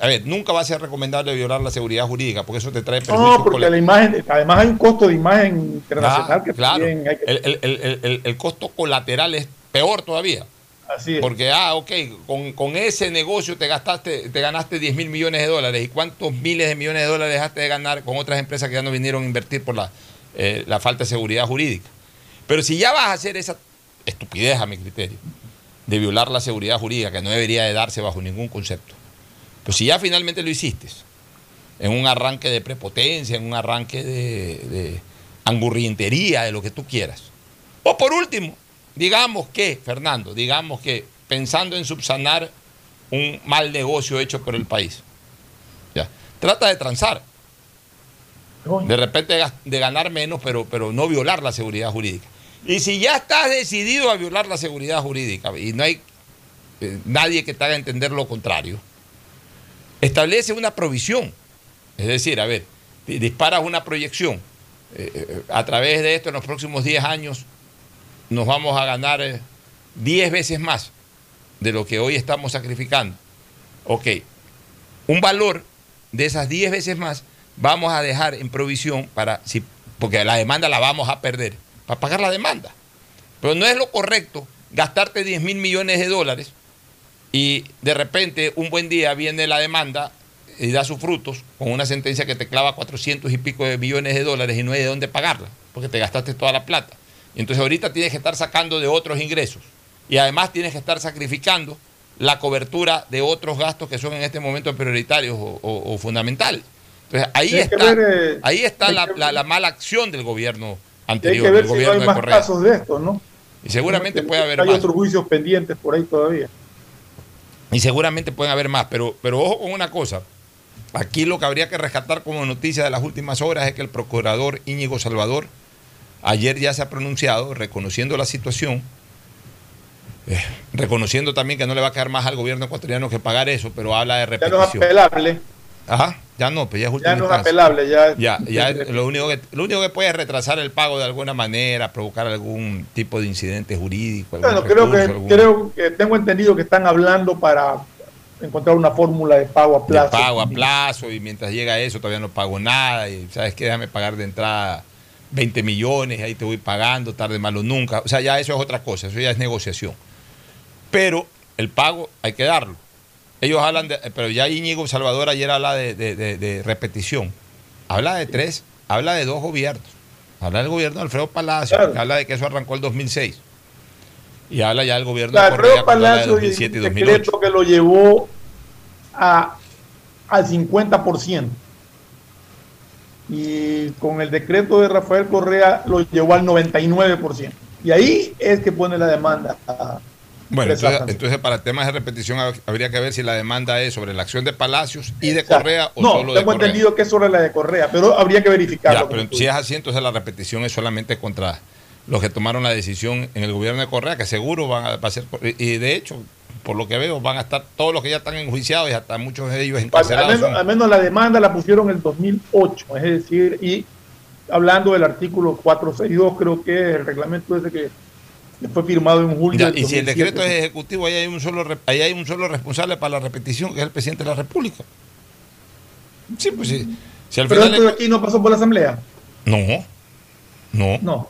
a ver, nunca va a ser recomendable violar la seguridad jurídica, porque eso te trae perjuicios No, porque la imagen, además hay un costo de imagen internacional Ah, que claro. también hay que... El, el- el- el- el costo colateral es peor todavía. Porque, ah, ok, con, con ese negocio te gastaste, te ganaste 10 mil millones de dólares. ¿Y cuántos miles de millones de dólares dejaste de ganar con otras empresas que ya no vinieron a invertir por la, eh, la falta de seguridad jurídica? Pero si ya vas a hacer esa estupidez, a mi criterio, de violar la seguridad jurídica, que no debería de darse bajo ningún concepto, pues si ya finalmente lo hiciste, en un arranque de prepotencia, en un arranque de, de angurrientería, de lo que tú quieras. O por último, digamos que, Fernando, digamos que pensando en subsanar un mal negocio hecho por el país, ya, trata de transar. De repente de ganar menos, pero, pero no violar la seguridad jurídica. Y si ya estás decidido a violar la seguridad jurídica y no hay eh, nadie que te haga entender lo contrario, establece una provisión. Es decir, a ver, di- disparas una proyección. Eh, eh, a través de esto, en los próximos 10 años, nos vamos a ganar eh, 10 veces más de lo que hoy estamos sacrificando. Ok, un valor de esas 10 veces más vamos a dejar en provisión para, si, porque la demanda la vamos a perder, para pagar la demanda. Pero no es lo correcto gastarte 10 mil millones de dólares y de repente un buen día viene la demanda y da sus frutos con una sentencia que te clava 400 y pico de millones de dólares y no hay de dónde pagarla, porque te gastaste toda la plata. Entonces ahorita tienes que estar sacando de otros ingresos y además tienes que estar sacrificando la cobertura de otros gastos que son en este momento prioritarios o, o- o fundamentales. Entonces ahí Hay está, ver, eh, ahí está hay la, que- la- la mala acción del gobierno hay anterior, que ver del si no gobierno hay de más Correa. casos de esto, ¿no? Y seguramente puede haber Hay más. otros juicios pendientes por ahí todavía. Y seguramente pueden haber más, pero, pero ojo con una cosa. Aquí lo que habría que rescatar como noticia de las últimas horas es que el procurador Íñigo Salvador ayer ya se ha pronunciado reconociendo la situación, eh, reconociendo también que no le va a quedar más al gobierno ecuatoriano que pagar eso, pero habla de Ya no es repetición. apelable, Ajá, ya no, pues ya es ya no es apelable, ya. Ya, ya lo único, que, lo único que puede es retrasar el pago de alguna manera, provocar algún tipo de incidente jurídico. Bueno, creo que, algún- creo que tengo entendido que están hablando para encontrar una fórmula de pago a de plazo. pago a plazo y mientras llega eso todavía no pago nada y sabes que déjame pagar de entrada 20 millones, ahí te voy pagando, tarde malo nunca. O sea, ya eso es otra cosa, eso ya es negociación. Pero el pago hay que darlo. Ellos hablan de, pero ya Íñigo Salvador ayer habla de, de- de- de repetición. Habla de tres, habla de dos gobiernos. Habla del gobierno de Alfredo Palacio, Claro. que habla de que eso arrancó el 2006. Y habla ya del gobierno de Alfredo de Palacio y 2007 y un 2008. decreto que lo llevó a, al 50%. Y con el decreto de Rafael Correa lo llevó al 99%. Y ahí es que pone la demanda. Bueno, entonces, entonces para temas de repetición hab- habría que ver si la demanda es sobre la acción de Palacios y de Exacto. Correa o no, solo de tengo Correa. entendido que es sobre la de Correa, pero habría que verificarlo. Ya, pero si es así, entonces la repetición es solamente contra los que tomaron la decisión en el gobierno de Correa, que seguro van a, va a ser, y de hecho, por lo que veo, van a estar todos los que ya están enjuiciados y hasta muchos de ellos Al encarcelados. menos, al menos la demanda la pusieron en el 2008, es decir, y hablando del artículo 462, creo que es el reglamento ese que fue firmado en julio. Ya, del y si el 2007. decreto es ejecutivo, ahí hay, un solo, ahí hay un solo responsable para la repetición, que es el presidente de la República. Sí, pues sí. Si al Pero final esto de aquí no pasó por la Asamblea. No, no. No.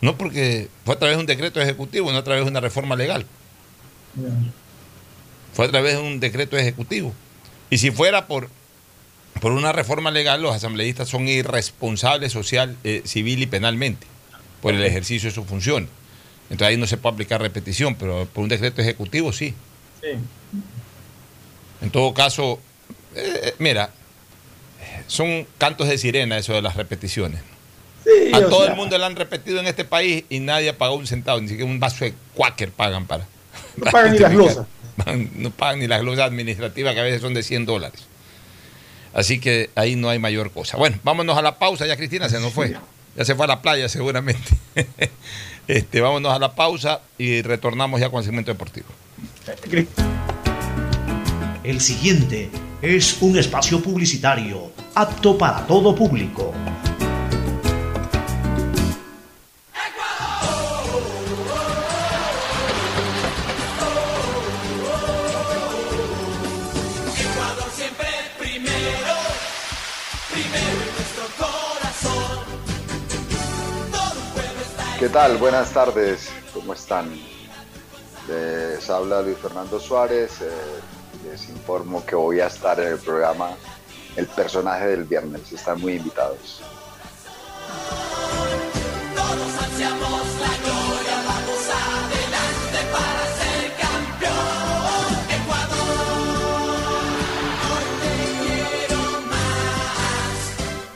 No, porque fue a través de un decreto ejecutivo, no a través de una reforma legal. Fue a través de un decreto ejecutivo. Y si fuera por, por una reforma legal los asambleístas son irresponsables social, eh, civil y penalmente por el ejercicio de su función. Entonces ahí no se puede aplicar repetición, pero por un decreto ejecutivo sí. Sí. En todo caso, eh, eh, mira, son cantos de sirena eso de las repeticiones. a todo el mundo le han repetido en este país y nadie ha pagado un centavo, ni siquiera un vaso de cuáquer pagan para. No pagan ni las glosas. No pagan ni las glosas administrativas que a veces son de 100 dólares. Así que ahí no hay mayor cosa. Bueno, vámonos a la pausa, ya Cristina se nos fue. Ya se fue a la playa seguramente. *laughs* este, vámonos a la pausa y retornamos ya con el segmento deportivo. El siguiente es un espacio publicitario apto para todo público. ¿Qué tal? Buenas tardes, ¿cómo están? Les habla Luis Fernando Suárez. Eh, les informo que voy a estar en el programa El personaje del viernes. Están muy invitados.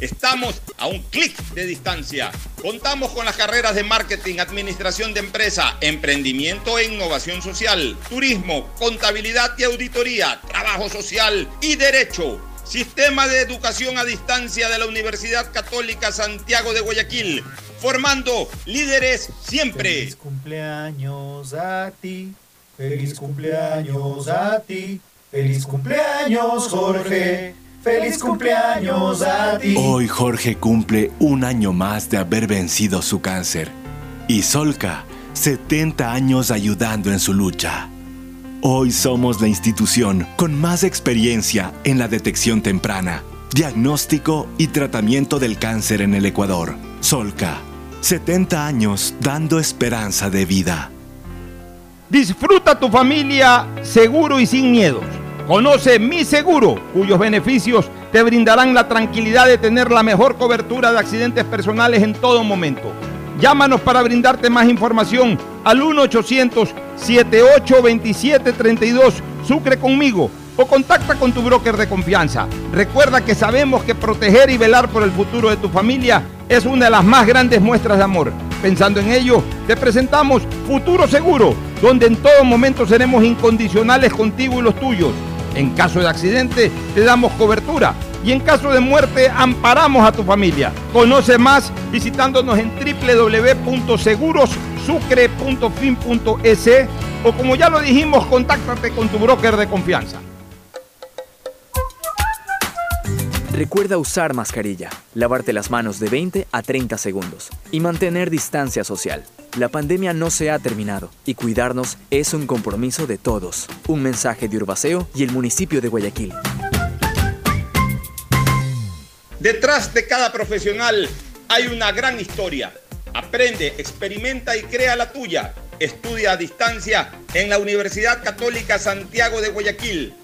Estamos a un clic de distancia. Contamos con las carreras de marketing, administración de empresa, emprendimiento e innovación social, turismo, contabilidad y auditoría, trabajo social y derecho. Sistema de Educación a Distancia de la Universidad Católica Santiago de Guayaquil, formando líderes siempre. Feliz cumpleaños a ti, feliz cumpleaños a ti, feliz cumpleaños Jorge. ¡Feliz cumpleaños a ti! Hoy Jorge cumple un año más de haber vencido su cáncer. Y Solca, 70 años ayudando en su lucha. Hoy somos la institución con más experiencia en la detección temprana, diagnóstico y tratamiento del cáncer en el Ecuador. Solca, 70 años dando esperanza de vida. Disfruta tu familia seguro y sin miedos. Conoce Mi Seguro, cuyos beneficios te brindarán la tranquilidad de tener la mejor cobertura de accidentes personales en todo momento. Llámanos para brindarte más información al 1-800-7827-32 Sucre conmigo o contacta con tu broker de confianza. Recuerda que sabemos que proteger y velar por el futuro de tu familia es una de las más grandes muestras de amor. Pensando en ello, te presentamos Futuro Seguro, donde en todo momento seremos incondicionales contigo y los tuyos. En caso de accidente, te damos cobertura. Y en caso de muerte, amparamos a tu familia. Conoce más visitándonos en www.segurosucre.fin.es o como ya lo dijimos, contáctate con tu broker de confianza. Recuerda usar mascarilla, lavarte las manos de 20 a 30 segundos y mantener distancia social. La pandemia no se ha terminado y cuidarnos es un compromiso de todos. Un mensaje de Urbaceo y el municipio de Guayaquil. Detrás de cada profesional hay una gran historia. Aprende, experimenta y crea la tuya. Estudia a distancia en la Universidad Católica Santiago de Guayaquil.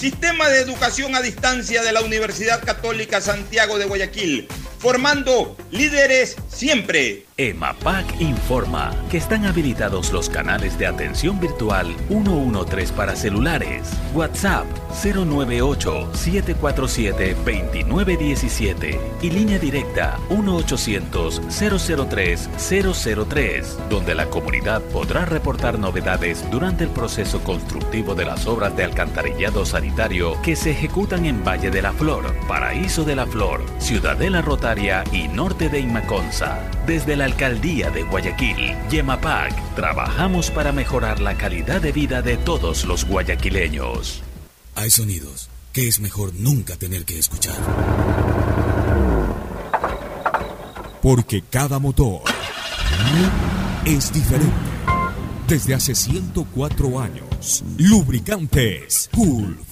Sistema de Educación a Distancia de la Universidad Católica Santiago de Guayaquil. Formando líderes siempre. EMAPAC informa que están habilitados los canales de atención virtual 113 para celulares, WhatsApp 098-747-2917 y línea directa 1-800-003-003, donde la comunidad podrá reportar novedades durante el proceso constructivo de las obras de alcantarillado sanitario que se ejecutan en Valle de la Flor, Paraíso de la Flor, Ciudadela Rotaria y Norte de Imaconza. Desde la Alcaldía de Guayaquil, Yemapac, trabajamos para mejorar la calidad de vida de todos los guayaquileños. Hay sonidos que es mejor nunca tener que escuchar. Porque cada motor es diferente. Desde hace 104 años, Lubricantes Gulf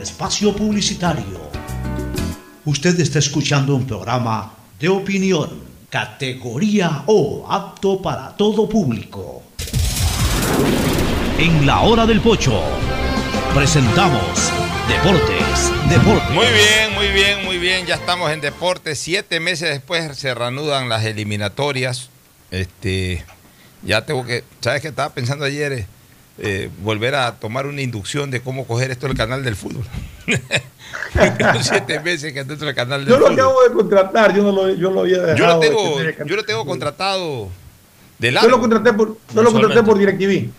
espacio publicitario. Usted está escuchando un programa de opinión, categoría O, apto para todo público. En la hora del pocho presentamos Deportes, Deportes. Muy bien, muy bien, muy bien. Ya estamos en Deportes. Siete meses después se reanudan las eliminatorias. Este, ya tengo que, ¿sabes qué estaba pensando ayer? Eh, volver a tomar una inducción de cómo coger esto del canal del fútbol. *laughs* Tengo siete meses que dentro del canal del Yo lo fútbol. acabo de contratar, yo, no lo, yo lo había dejado. Yo lo tengo, yo lo tengo contratado de Yo largo. lo contraté por, yo lo contraté por DirecTV.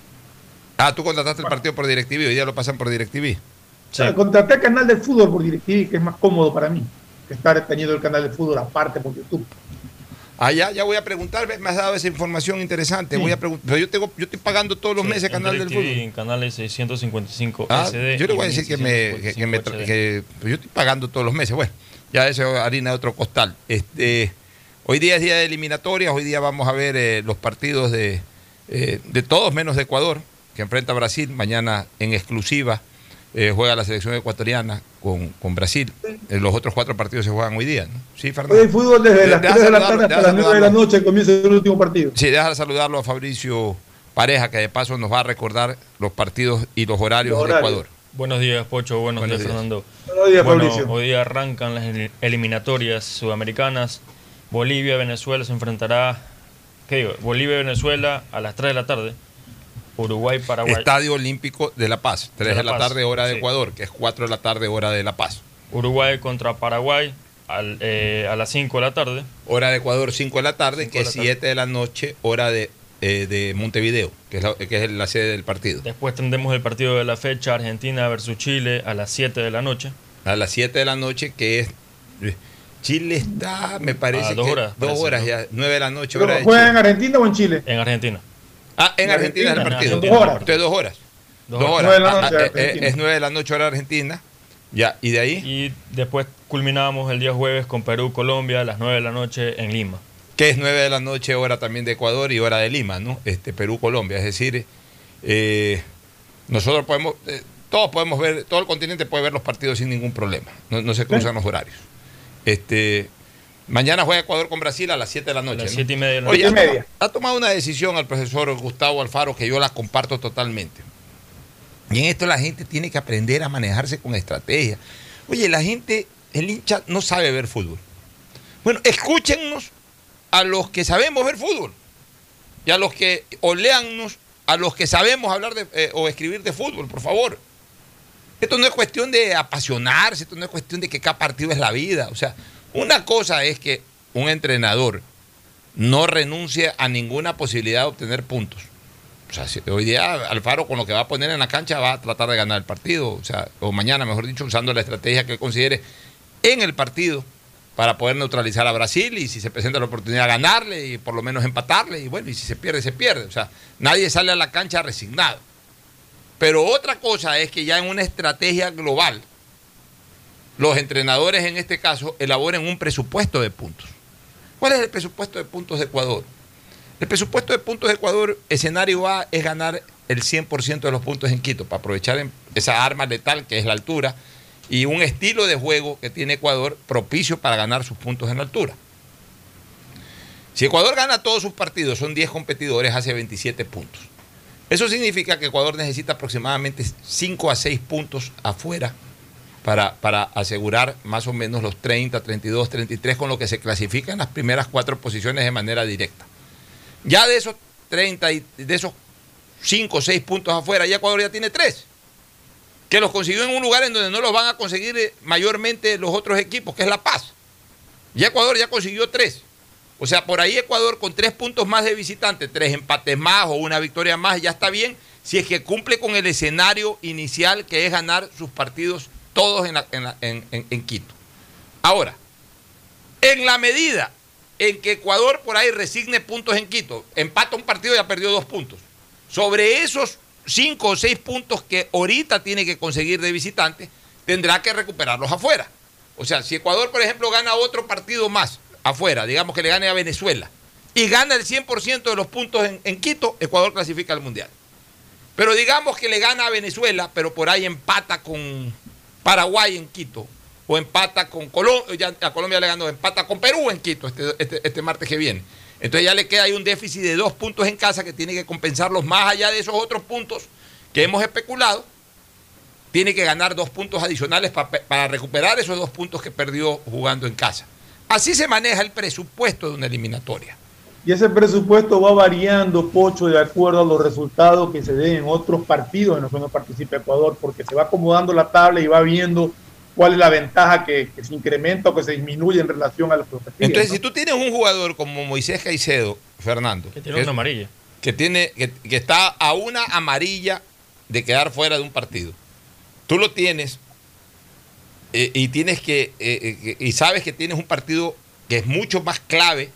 Ah, tú contrataste el partido por DirecTV, hoy día lo pasan por DirecTV. O sea, contraté el canal del fútbol por DirecTV, que es más cómodo para mí que estar teniendo el canal de fútbol aparte por YouTube. Ah, ya, ya voy a preguntar, me has dado esa información interesante. Voy a preguntar, pero yo tengo, yo estoy pagando todos los meses canal del fútbol. En canales 655 Ah, SD. yo le voy a decir que me, que, que me tra- 1655 que- pues yo estoy pagando todos los meses. Bueno, ya eso es harina de otro costal. Este, hoy día es día de eliminatorias, hoy día vamos a ver eh, los partidos de, eh, de todos menos de Ecuador, que enfrenta a Brasil. Mañana en exclusiva eh, juega la selección ecuatoriana con, con Brasil. Eh, los otros cuatro partidos se juegan hoy día. ¿no? Sí, Fernando. Hoy fútbol desde las Deja 3 de la saludarlo, tarde hasta las 9 de la noche comienza el último partido. Sí, deja de saludarlo a Fabricio Pareja, que de paso nos va a recordar los partidos y los horarios, Los de. Ecuador. Buenos días, Pocho. Buenos, Buenos días, días. Fernando. Buenos días, Bueno, Fabricio. hoy día arrancan las el- eliminatorias sudamericanas. Bolivia, Venezuela se enfrentará. ¿Qué digo? Bolivia, Venezuela a las 3 de la tarde. Uruguay, Paraguay. Estadio Olímpico de La Paz, 3 de De la, Paz, tarde hora de sí. Ecuador, que es 4 de la tarde hora de La Paz. Uruguay contra Paraguay al- eh, a las 5 de la tarde. Hora de Ecuador 5 de la tarde, Cinco que es la tarde. 7 de la noche hora de, eh, de Montevideo, que es, la, que es la sede del partido. Después tendremos el partido de la fecha Argentina versus Chile a las 7 de la noche. A las 7 de la noche, que es... Chile está, me parece A dos que horas, dos parece, horas ¿no? ya, 9 de la noche hora de ¿Juega Chile. en Argentina o en Chile? En Argentina. Ah, en en Argentina es el Argentina, partido. en dos horas. Entonces dos horas. Dos Dos horas. horas. Nueve de la Ah, noche, ah, eh, Argentina. eh, es 9 de la noche hora argentina. Ya, y de ahí, Y después culminamos el día jueves con Perú, Colombia a las 9 de la noche en Lima. que es 9 de la noche hora también de Ecuador y hora de Lima, ¿no? Este, Perú, Colombia. Es decir, eh, nosotros podemos, eh, todos podemos ver, todo el continente puede ver los partidos sin ningún problema. No, no se cruzan los horarios. Este, mañana juega Ecuador con Brasil a las 7 de la noche. A las ¿no? 7 y media de la Oye, noche. media. ha tomado una decisión al profesor Gustavo Alfaro que yo la comparto totalmente. Y en esto la gente tiene que aprender a manejarse con estrategia. Oye, la gente, el hincha no sabe ver fútbol. Bueno, escúchennos a los que sabemos ver fútbol. Y a los que, o léannos a los que sabemos hablar de, eh, o escribir de fútbol, por favor. Esto no es cuestión de apasionarse, esto no es cuestión de que cada partido es la vida. O sea, una cosa es que un entrenador no renuncie a ninguna posibilidad de obtener puntos. O sea, si- hoy día Alfaro con lo que va a poner en la cancha va a tratar de ganar el partido, o sea, o mañana, mejor dicho, usando la estrategia que él considere en el partido para poder neutralizar a Brasil y si se presenta la oportunidad ganarle y por lo menos empatarle y bueno, y si se pierde, se pierde. O sea, nadie sale a la cancha resignado. Pero otra cosa es que ya en una estrategia global, los entrenadores en este caso elaboren un presupuesto de puntos. ¿Cuál es el presupuesto de puntos de Ecuador? El presupuesto de puntos de Ecuador, escenario A, es ganar el 100% de los puntos en Quito, para aprovechar esa arma letal que es la altura y un estilo de juego que tiene Ecuador propicio para ganar sus puntos en la altura. Si Ecuador gana todos sus partidos, son 10 competidores, hace 27 puntos. Eso significa que Ecuador necesita aproximadamente 5 a 6 puntos afuera para, para, asegurar más o menos los 30, 32, 33 con lo que se clasifica en las primeras cuatro posiciones de manera directa. Ya de esos 30 y de esos 5 o 6 puntos afuera, ya Ecuador ya tiene 3. Que los consiguió en un lugar en donde no los van a conseguir eh, mayormente los otros equipos, que es La Paz. Ya Ecuador ya consiguió 3. O sea, por ahí Ecuador con 3 puntos más de visitante, 3 empates más o una victoria más, ya está bien si es que cumple con el escenario inicial que es ganar sus partidos todos en, Quito. Ahora, en la medida en que Ecuador por ahí resigne puntos en Quito, empata un partido y ha perdido dos puntos. Sobre esos cinco o seis puntos que ahorita tiene que conseguir de visitante, tendrá que recuperarlos afuera. O sea, si Ecuador, por ejemplo, gana otro partido más afuera, digamos que le gane a Venezuela, y gana el 100% de los puntos en, en Quito, Ecuador clasifica al Mundial. Pero digamos que le gana a Venezuela, pero por ahí empata con Paraguay en Quito, o empata con Colombia, a Colombia le ganó, empata con Perú en Quito este, este, este, martes que viene. Entonces ya le queda ahí un déficit de dos puntos en casa que tiene que compensarlos más allá de esos otros puntos que hemos especulado. Tiene que ganar dos puntos adicionales para recuperar esos dos puntos que perdió jugando en casa. Así se maneja el presupuesto de una eliminatoria. Y ese presupuesto va variando, Pocho, de acuerdo a los resultados que se den en otros partidos en los que no participa Ecuador, porque se va acomodando la tabla y va viendo cuál es la ventaja que, se incrementa o que se disminuye en relación a los objetivos. Entonces, si tú tienes un jugador como Moisés Caicedo, Fernando, que tiene una amarilla, que, tiene, que, está a una amarilla de quedar fuera de un partido, tú lo tienes eh, y tienes que eh, eh, y sabes que tienes un partido que es mucho más clave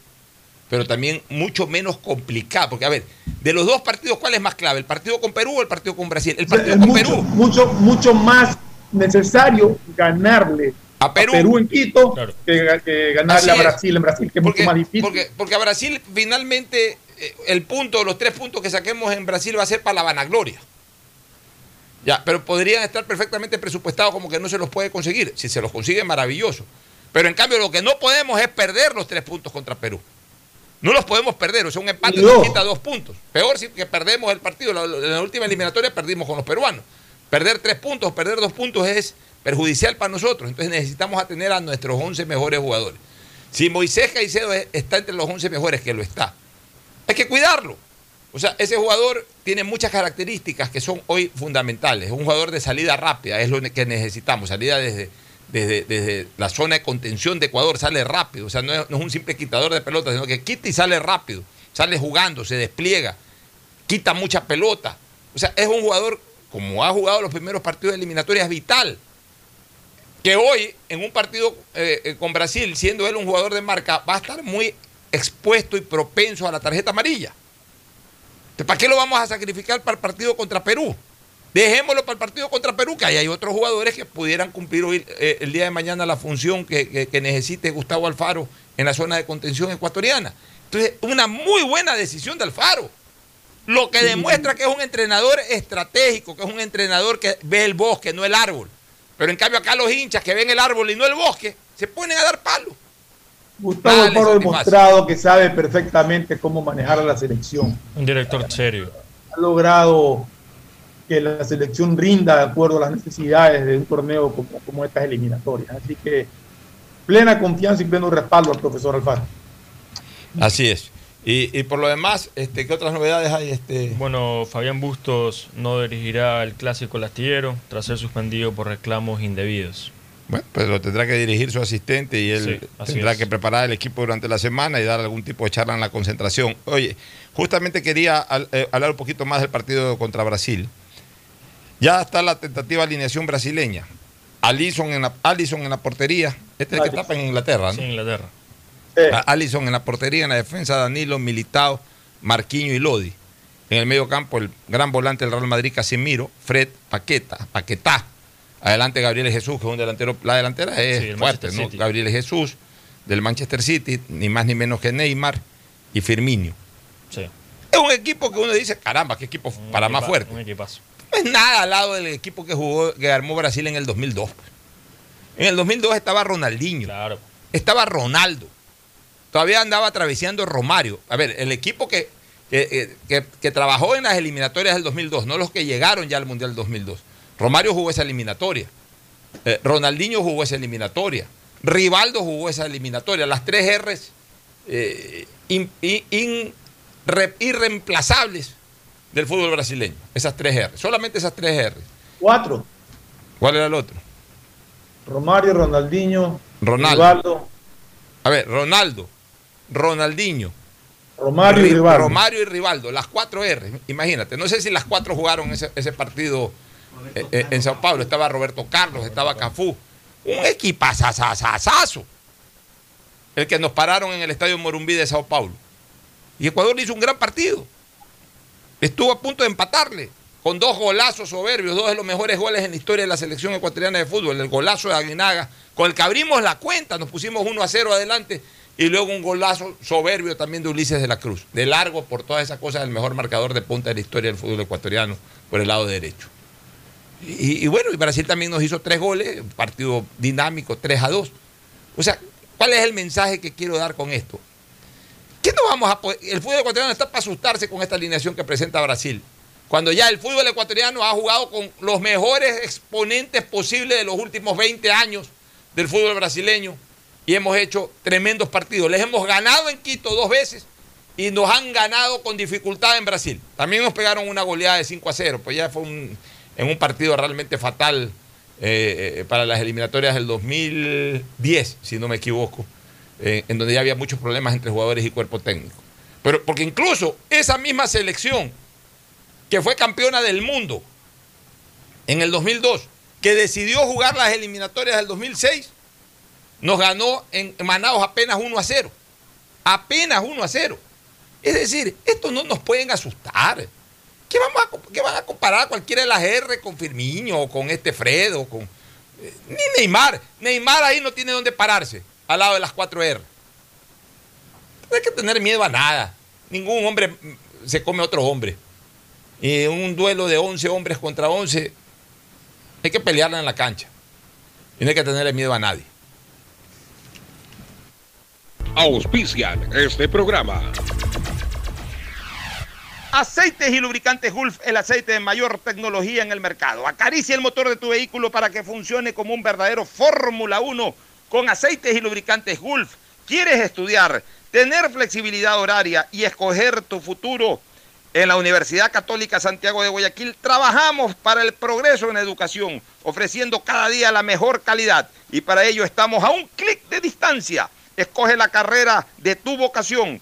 pero también mucho menos complicado. Porque, a ver, de los dos partidos, ¿cuál es más clave? ¿El partido con Perú o el partido con Brasil? El partido con mucho, Perú. Mucho, mucho más necesario ganarle a Perú, en Quito que, ganarle a Brasil en Brasil, que es mucho más difícil. Porque, porque a Brasil finalmente eh, el punto, los tres puntos que saquemos en Brasil va a ser para la vanagloria. Ya, pero podrían estar perfectamente presupuestados como que no se los puede conseguir. Si se los consigue, maravilloso. Pero en cambio, lo que no podemos es perder los tres puntos contra Perú. No los podemos perder, o sea, un empate nos quita dos puntos. Peor si que perdemos el partido. En la última eliminatoria perdimos con los peruanos. Perder tres puntos, perder dos puntos es perjudicial para nosotros. Entonces necesitamos atener a nuestros 11 mejores jugadores. Si Moisés Caicedo está entre los 11 mejores, que lo está, hay que cuidarlo. O sea, ese jugador tiene muchas características que son hoy fundamentales. Es un jugador de salida rápida, es lo que necesitamos, salida desde desde, la zona de contención de Ecuador, sale rápido. O sea, no es, un simple quitador de pelota, sino que quita y sale rápido. Sale jugando, se despliega, quita mucha pelota. O sea, es un jugador, como ha jugado los primeros partidos de eliminatorias, vital. Que hoy, en un partido eh, eh, con Brasil, siendo él un jugador de marca, va a estar muy expuesto y propenso a la tarjeta amarilla. ¿Para qué lo vamos a sacrificar para el partido contra Perú? Dejémoslo para el partido contra Perú, que ahí hay otros jugadores que pudieran cumplir hoy, eh, el día de mañana la función que, necesite Gustavo Alfaro en la zona de contención ecuatoriana. Entonces, una muy buena decisión de Alfaro. Lo que demuestra que es un entrenador estratégico, que es un entrenador que ve el bosque, no el árbol. Pero en cambio acá los hinchas que ven el árbol y no el bosque, se ponen a dar palo. Gustavo Alfaro ha demostrado que sabe perfectamente cómo manejar a la selección. Un director serio. Ha logrado que la selección rinda de acuerdo a las necesidades de un torneo como, estas eliminatorias. Así que plena confianza y pleno respaldo al profesor Alfaro. Así es. Y, por lo demás, este, ¿qué otras novedades hay? Este? Bueno, Fabián Bustos no dirigirá el clásico lastillero tras ser suspendido por reclamos indebidos. Bueno, pues lo tendrá que dirigir su asistente y él tendrá que preparar el equipo durante la semana y dar algún tipo de charla en la concentración. Oye, justamente quería eh, hablar un poquito más del partido contra Brasil. Ya está la tentativa alineación brasileña. Allison en la, Allison en la portería. Este es el que tapa en Inglaterra, ¿no? Sí, Inglaterra. A- Allison en la portería, en la defensa Danilo, Militao, Marquinho y Lodi. En el medio campo, el gran volante del Real Madrid, Casimiro, Fred, Paqueta, Paquetá. Adelante Gabriel Jesús, que es un delantero. La delantera es Sí, fuerte, ¿no? City. Gabriel Jesús, del Manchester City, ni más ni menos que Neymar y Firmino. Sí. Es un equipo que uno dice, caramba, qué equipo para más fuerte. Un equipazo. No es nada al lado del equipo que jugó, que armó Brasil en el 2002. pues. En el 2002 estaba Ronaldinho. Estaba Ronaldo. Todavía andaba atravesando Romario. A ver, el equipo que, que, que- que trabajó en las eliminatorias del 2002, no los que llegaron ya al Mundial del 2002. Romario jugó esa eliminatoria. Eh, Ronaldinho jugó esa eliminatoria. Rivaldo jugó esa eliminatoria. Las tres R's eh, in- in- irre- irreemplazables del fútbol brasileño. Esas tres R. Solamente esas tres R. Cuatro. ¿Cuál era el otro? Romario, Ronaldinho, Ronaldo. Rivaldo, A ver, Ronaldo, Ronaldinho, Romario y Ri- Rivaldo. Romario y Rivaldo, las cuatro R. Imagínate, no sé si las cuatro jugaron ese, ese partido eh, eh, en Sao Paulo. Estaba Roberto Carlos, estaba Cafú. Un equipazazazazazo. El que nos pararon en el estadio Morumbí de Sao Paulo. Y Ecuador hizo un gran partido. Estuvo a punto de empatarle con dos golazos soberbios, dos de los mejores goles en la historia de la selección ecuatoriana de fútbol. El golazo de Aguinaga, con el que abrimos la cuenta, nos pusimos 1 a 0 adelante y luego un golazo soberbio también de Ulises de la Cruz. De largo por todas esas cosas, el mejor marcador de punta de la historia del fútbol ecuatoriano por el lado derecho. Y, bueno, y Brasil también nos hizo tres goles, partido dinámico, 3 a 2. O sea, ¿cuál es el mensaje que quiero dar con esto? ¿Qué no vamos a El fútbol ecuatoriano está para asustarse con esta alineación que presenta Brasil. Cuando ya el fútbol ecuatoriano ha jugado con los mejores exponentes posibles de los últimos 20 años del fútbol brasileño y hemos hecho tremendos partidos. Les hemos ganado en Quito dos veces y nos han ganado con dificultad en Brasil. También nos pegaron una goleada de 5 a 0, pues ya fue un- en un partido realmente fatal eh, eh, para las eliminatorias del 2010, si no me equivoco, eh, en donde ya había muchos problemas entre jugadores y cuerpo técnico. Pero porque incluso esa misma selección que fue campeona del mundo en el 2002, que decidió jugar las eliminatorias del 2006, nos ganó en Manaus apenas 1 a 0. Apenas 1 a 0. Es decir, estos no nos pueden asustar. ¿Qué, vamos a, qué van a comparar a cualquiera de las R con Firmino o con este Fredo? Con, eh, ni Neymar. Neymar ahí no tiene dónde pararse al lado de las 4 R. No hay que tener miedo a nada. Ningún hombre mm, se come a otro hombre. Y en un duelo de 11 hombres contra 11 hay que pelearla en la cancha. Y no hay que tenerle miedo a nadie. Auspician este programa. Aceites y lubricantes Gulf, el aceite de mayor tecnología en el mercado. Acaricia el motor de tu vehículo para que funcione como un verdadero Fórmula 1 con aceites y lubricantes Gulf. ¿Quieres estudiar, tener flexibilidad horaria y escoger tu futuro? En la Universidad Católica Santiago de Guayaquil trabajamos para el progreso en educación, ofreciendo cada día la mejor calidad y para ello estamos a un clic de distancia. Escoge la carrera de tu vocación.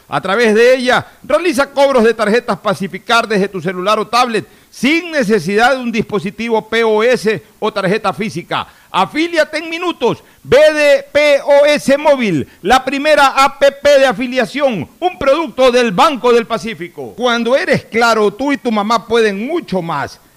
A través de ella, realiza cobros de tarjetas Pacificar desde tu celular o tablet sin necesidad de un dispositivo POS o tarjeta física. Afíliate en minutos. BDPOS Móvil, la primera APP de afiliación, un producto del Banco del Pacífico. Cuando eres claro, tú y tu mamá pueden mucho más.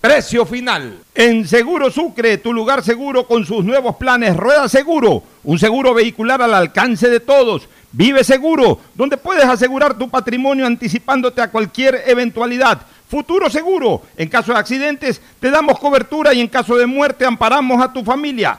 precio final. En Seguro Sucre, tu lugar seguro con sus nuevos planes Rueda Seguro, un seguro vehicular al alcance de todos. Vive Seguro, donde puedes asegurar tu patrimonio anticipándote a cualquier eventualidad. Futuro Seguro, en caso de accidentes te damos cobertura y en caso de muerte amparamos a tu familia.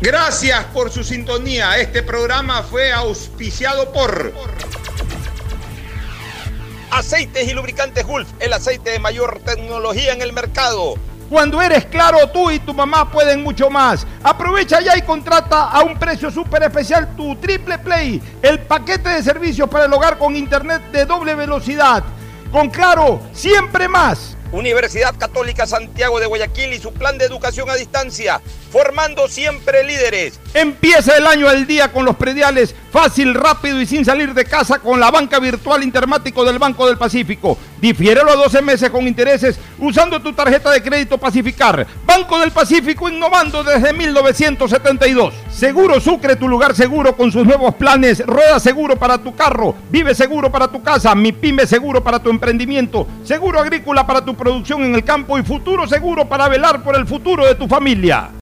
Gracias por su sintonía. Este programa fue auspiciado por Aceites y lubricantes Gulf, el aceite de mayor tecnología en el mercado. Cuando eres claro, tú y tu mamá pueden mucho más. Aprovecha ya y contrata a un precio súper especial tu Triple Play, el paquete de servicios para el hogar con internet de doble velocidad. Con claro, siempre más. Universidad Católica Santiago de Guayaquil y su plan de educación a distancia, formando siempre líderes. Empieza el año al día con los prediales, fácil, rápido y sin salir de casa con la banca virtual Intermático del Banco del Pacífico. Difiérelo a 12 meses con intereses usando tu tarjeta de crédito Pacificar. Banco del Pacífico innovando desde 1972. Seguro Sucre, tu lugar seguro con sus nuevos planes. Rueda seguro para tu carro, vive seguro para tu casa, mi pyme seguro para tu emprendimiento, seguro agrícola para tu producción en el campo y futuro seguro para velar por el futuro de tu familia.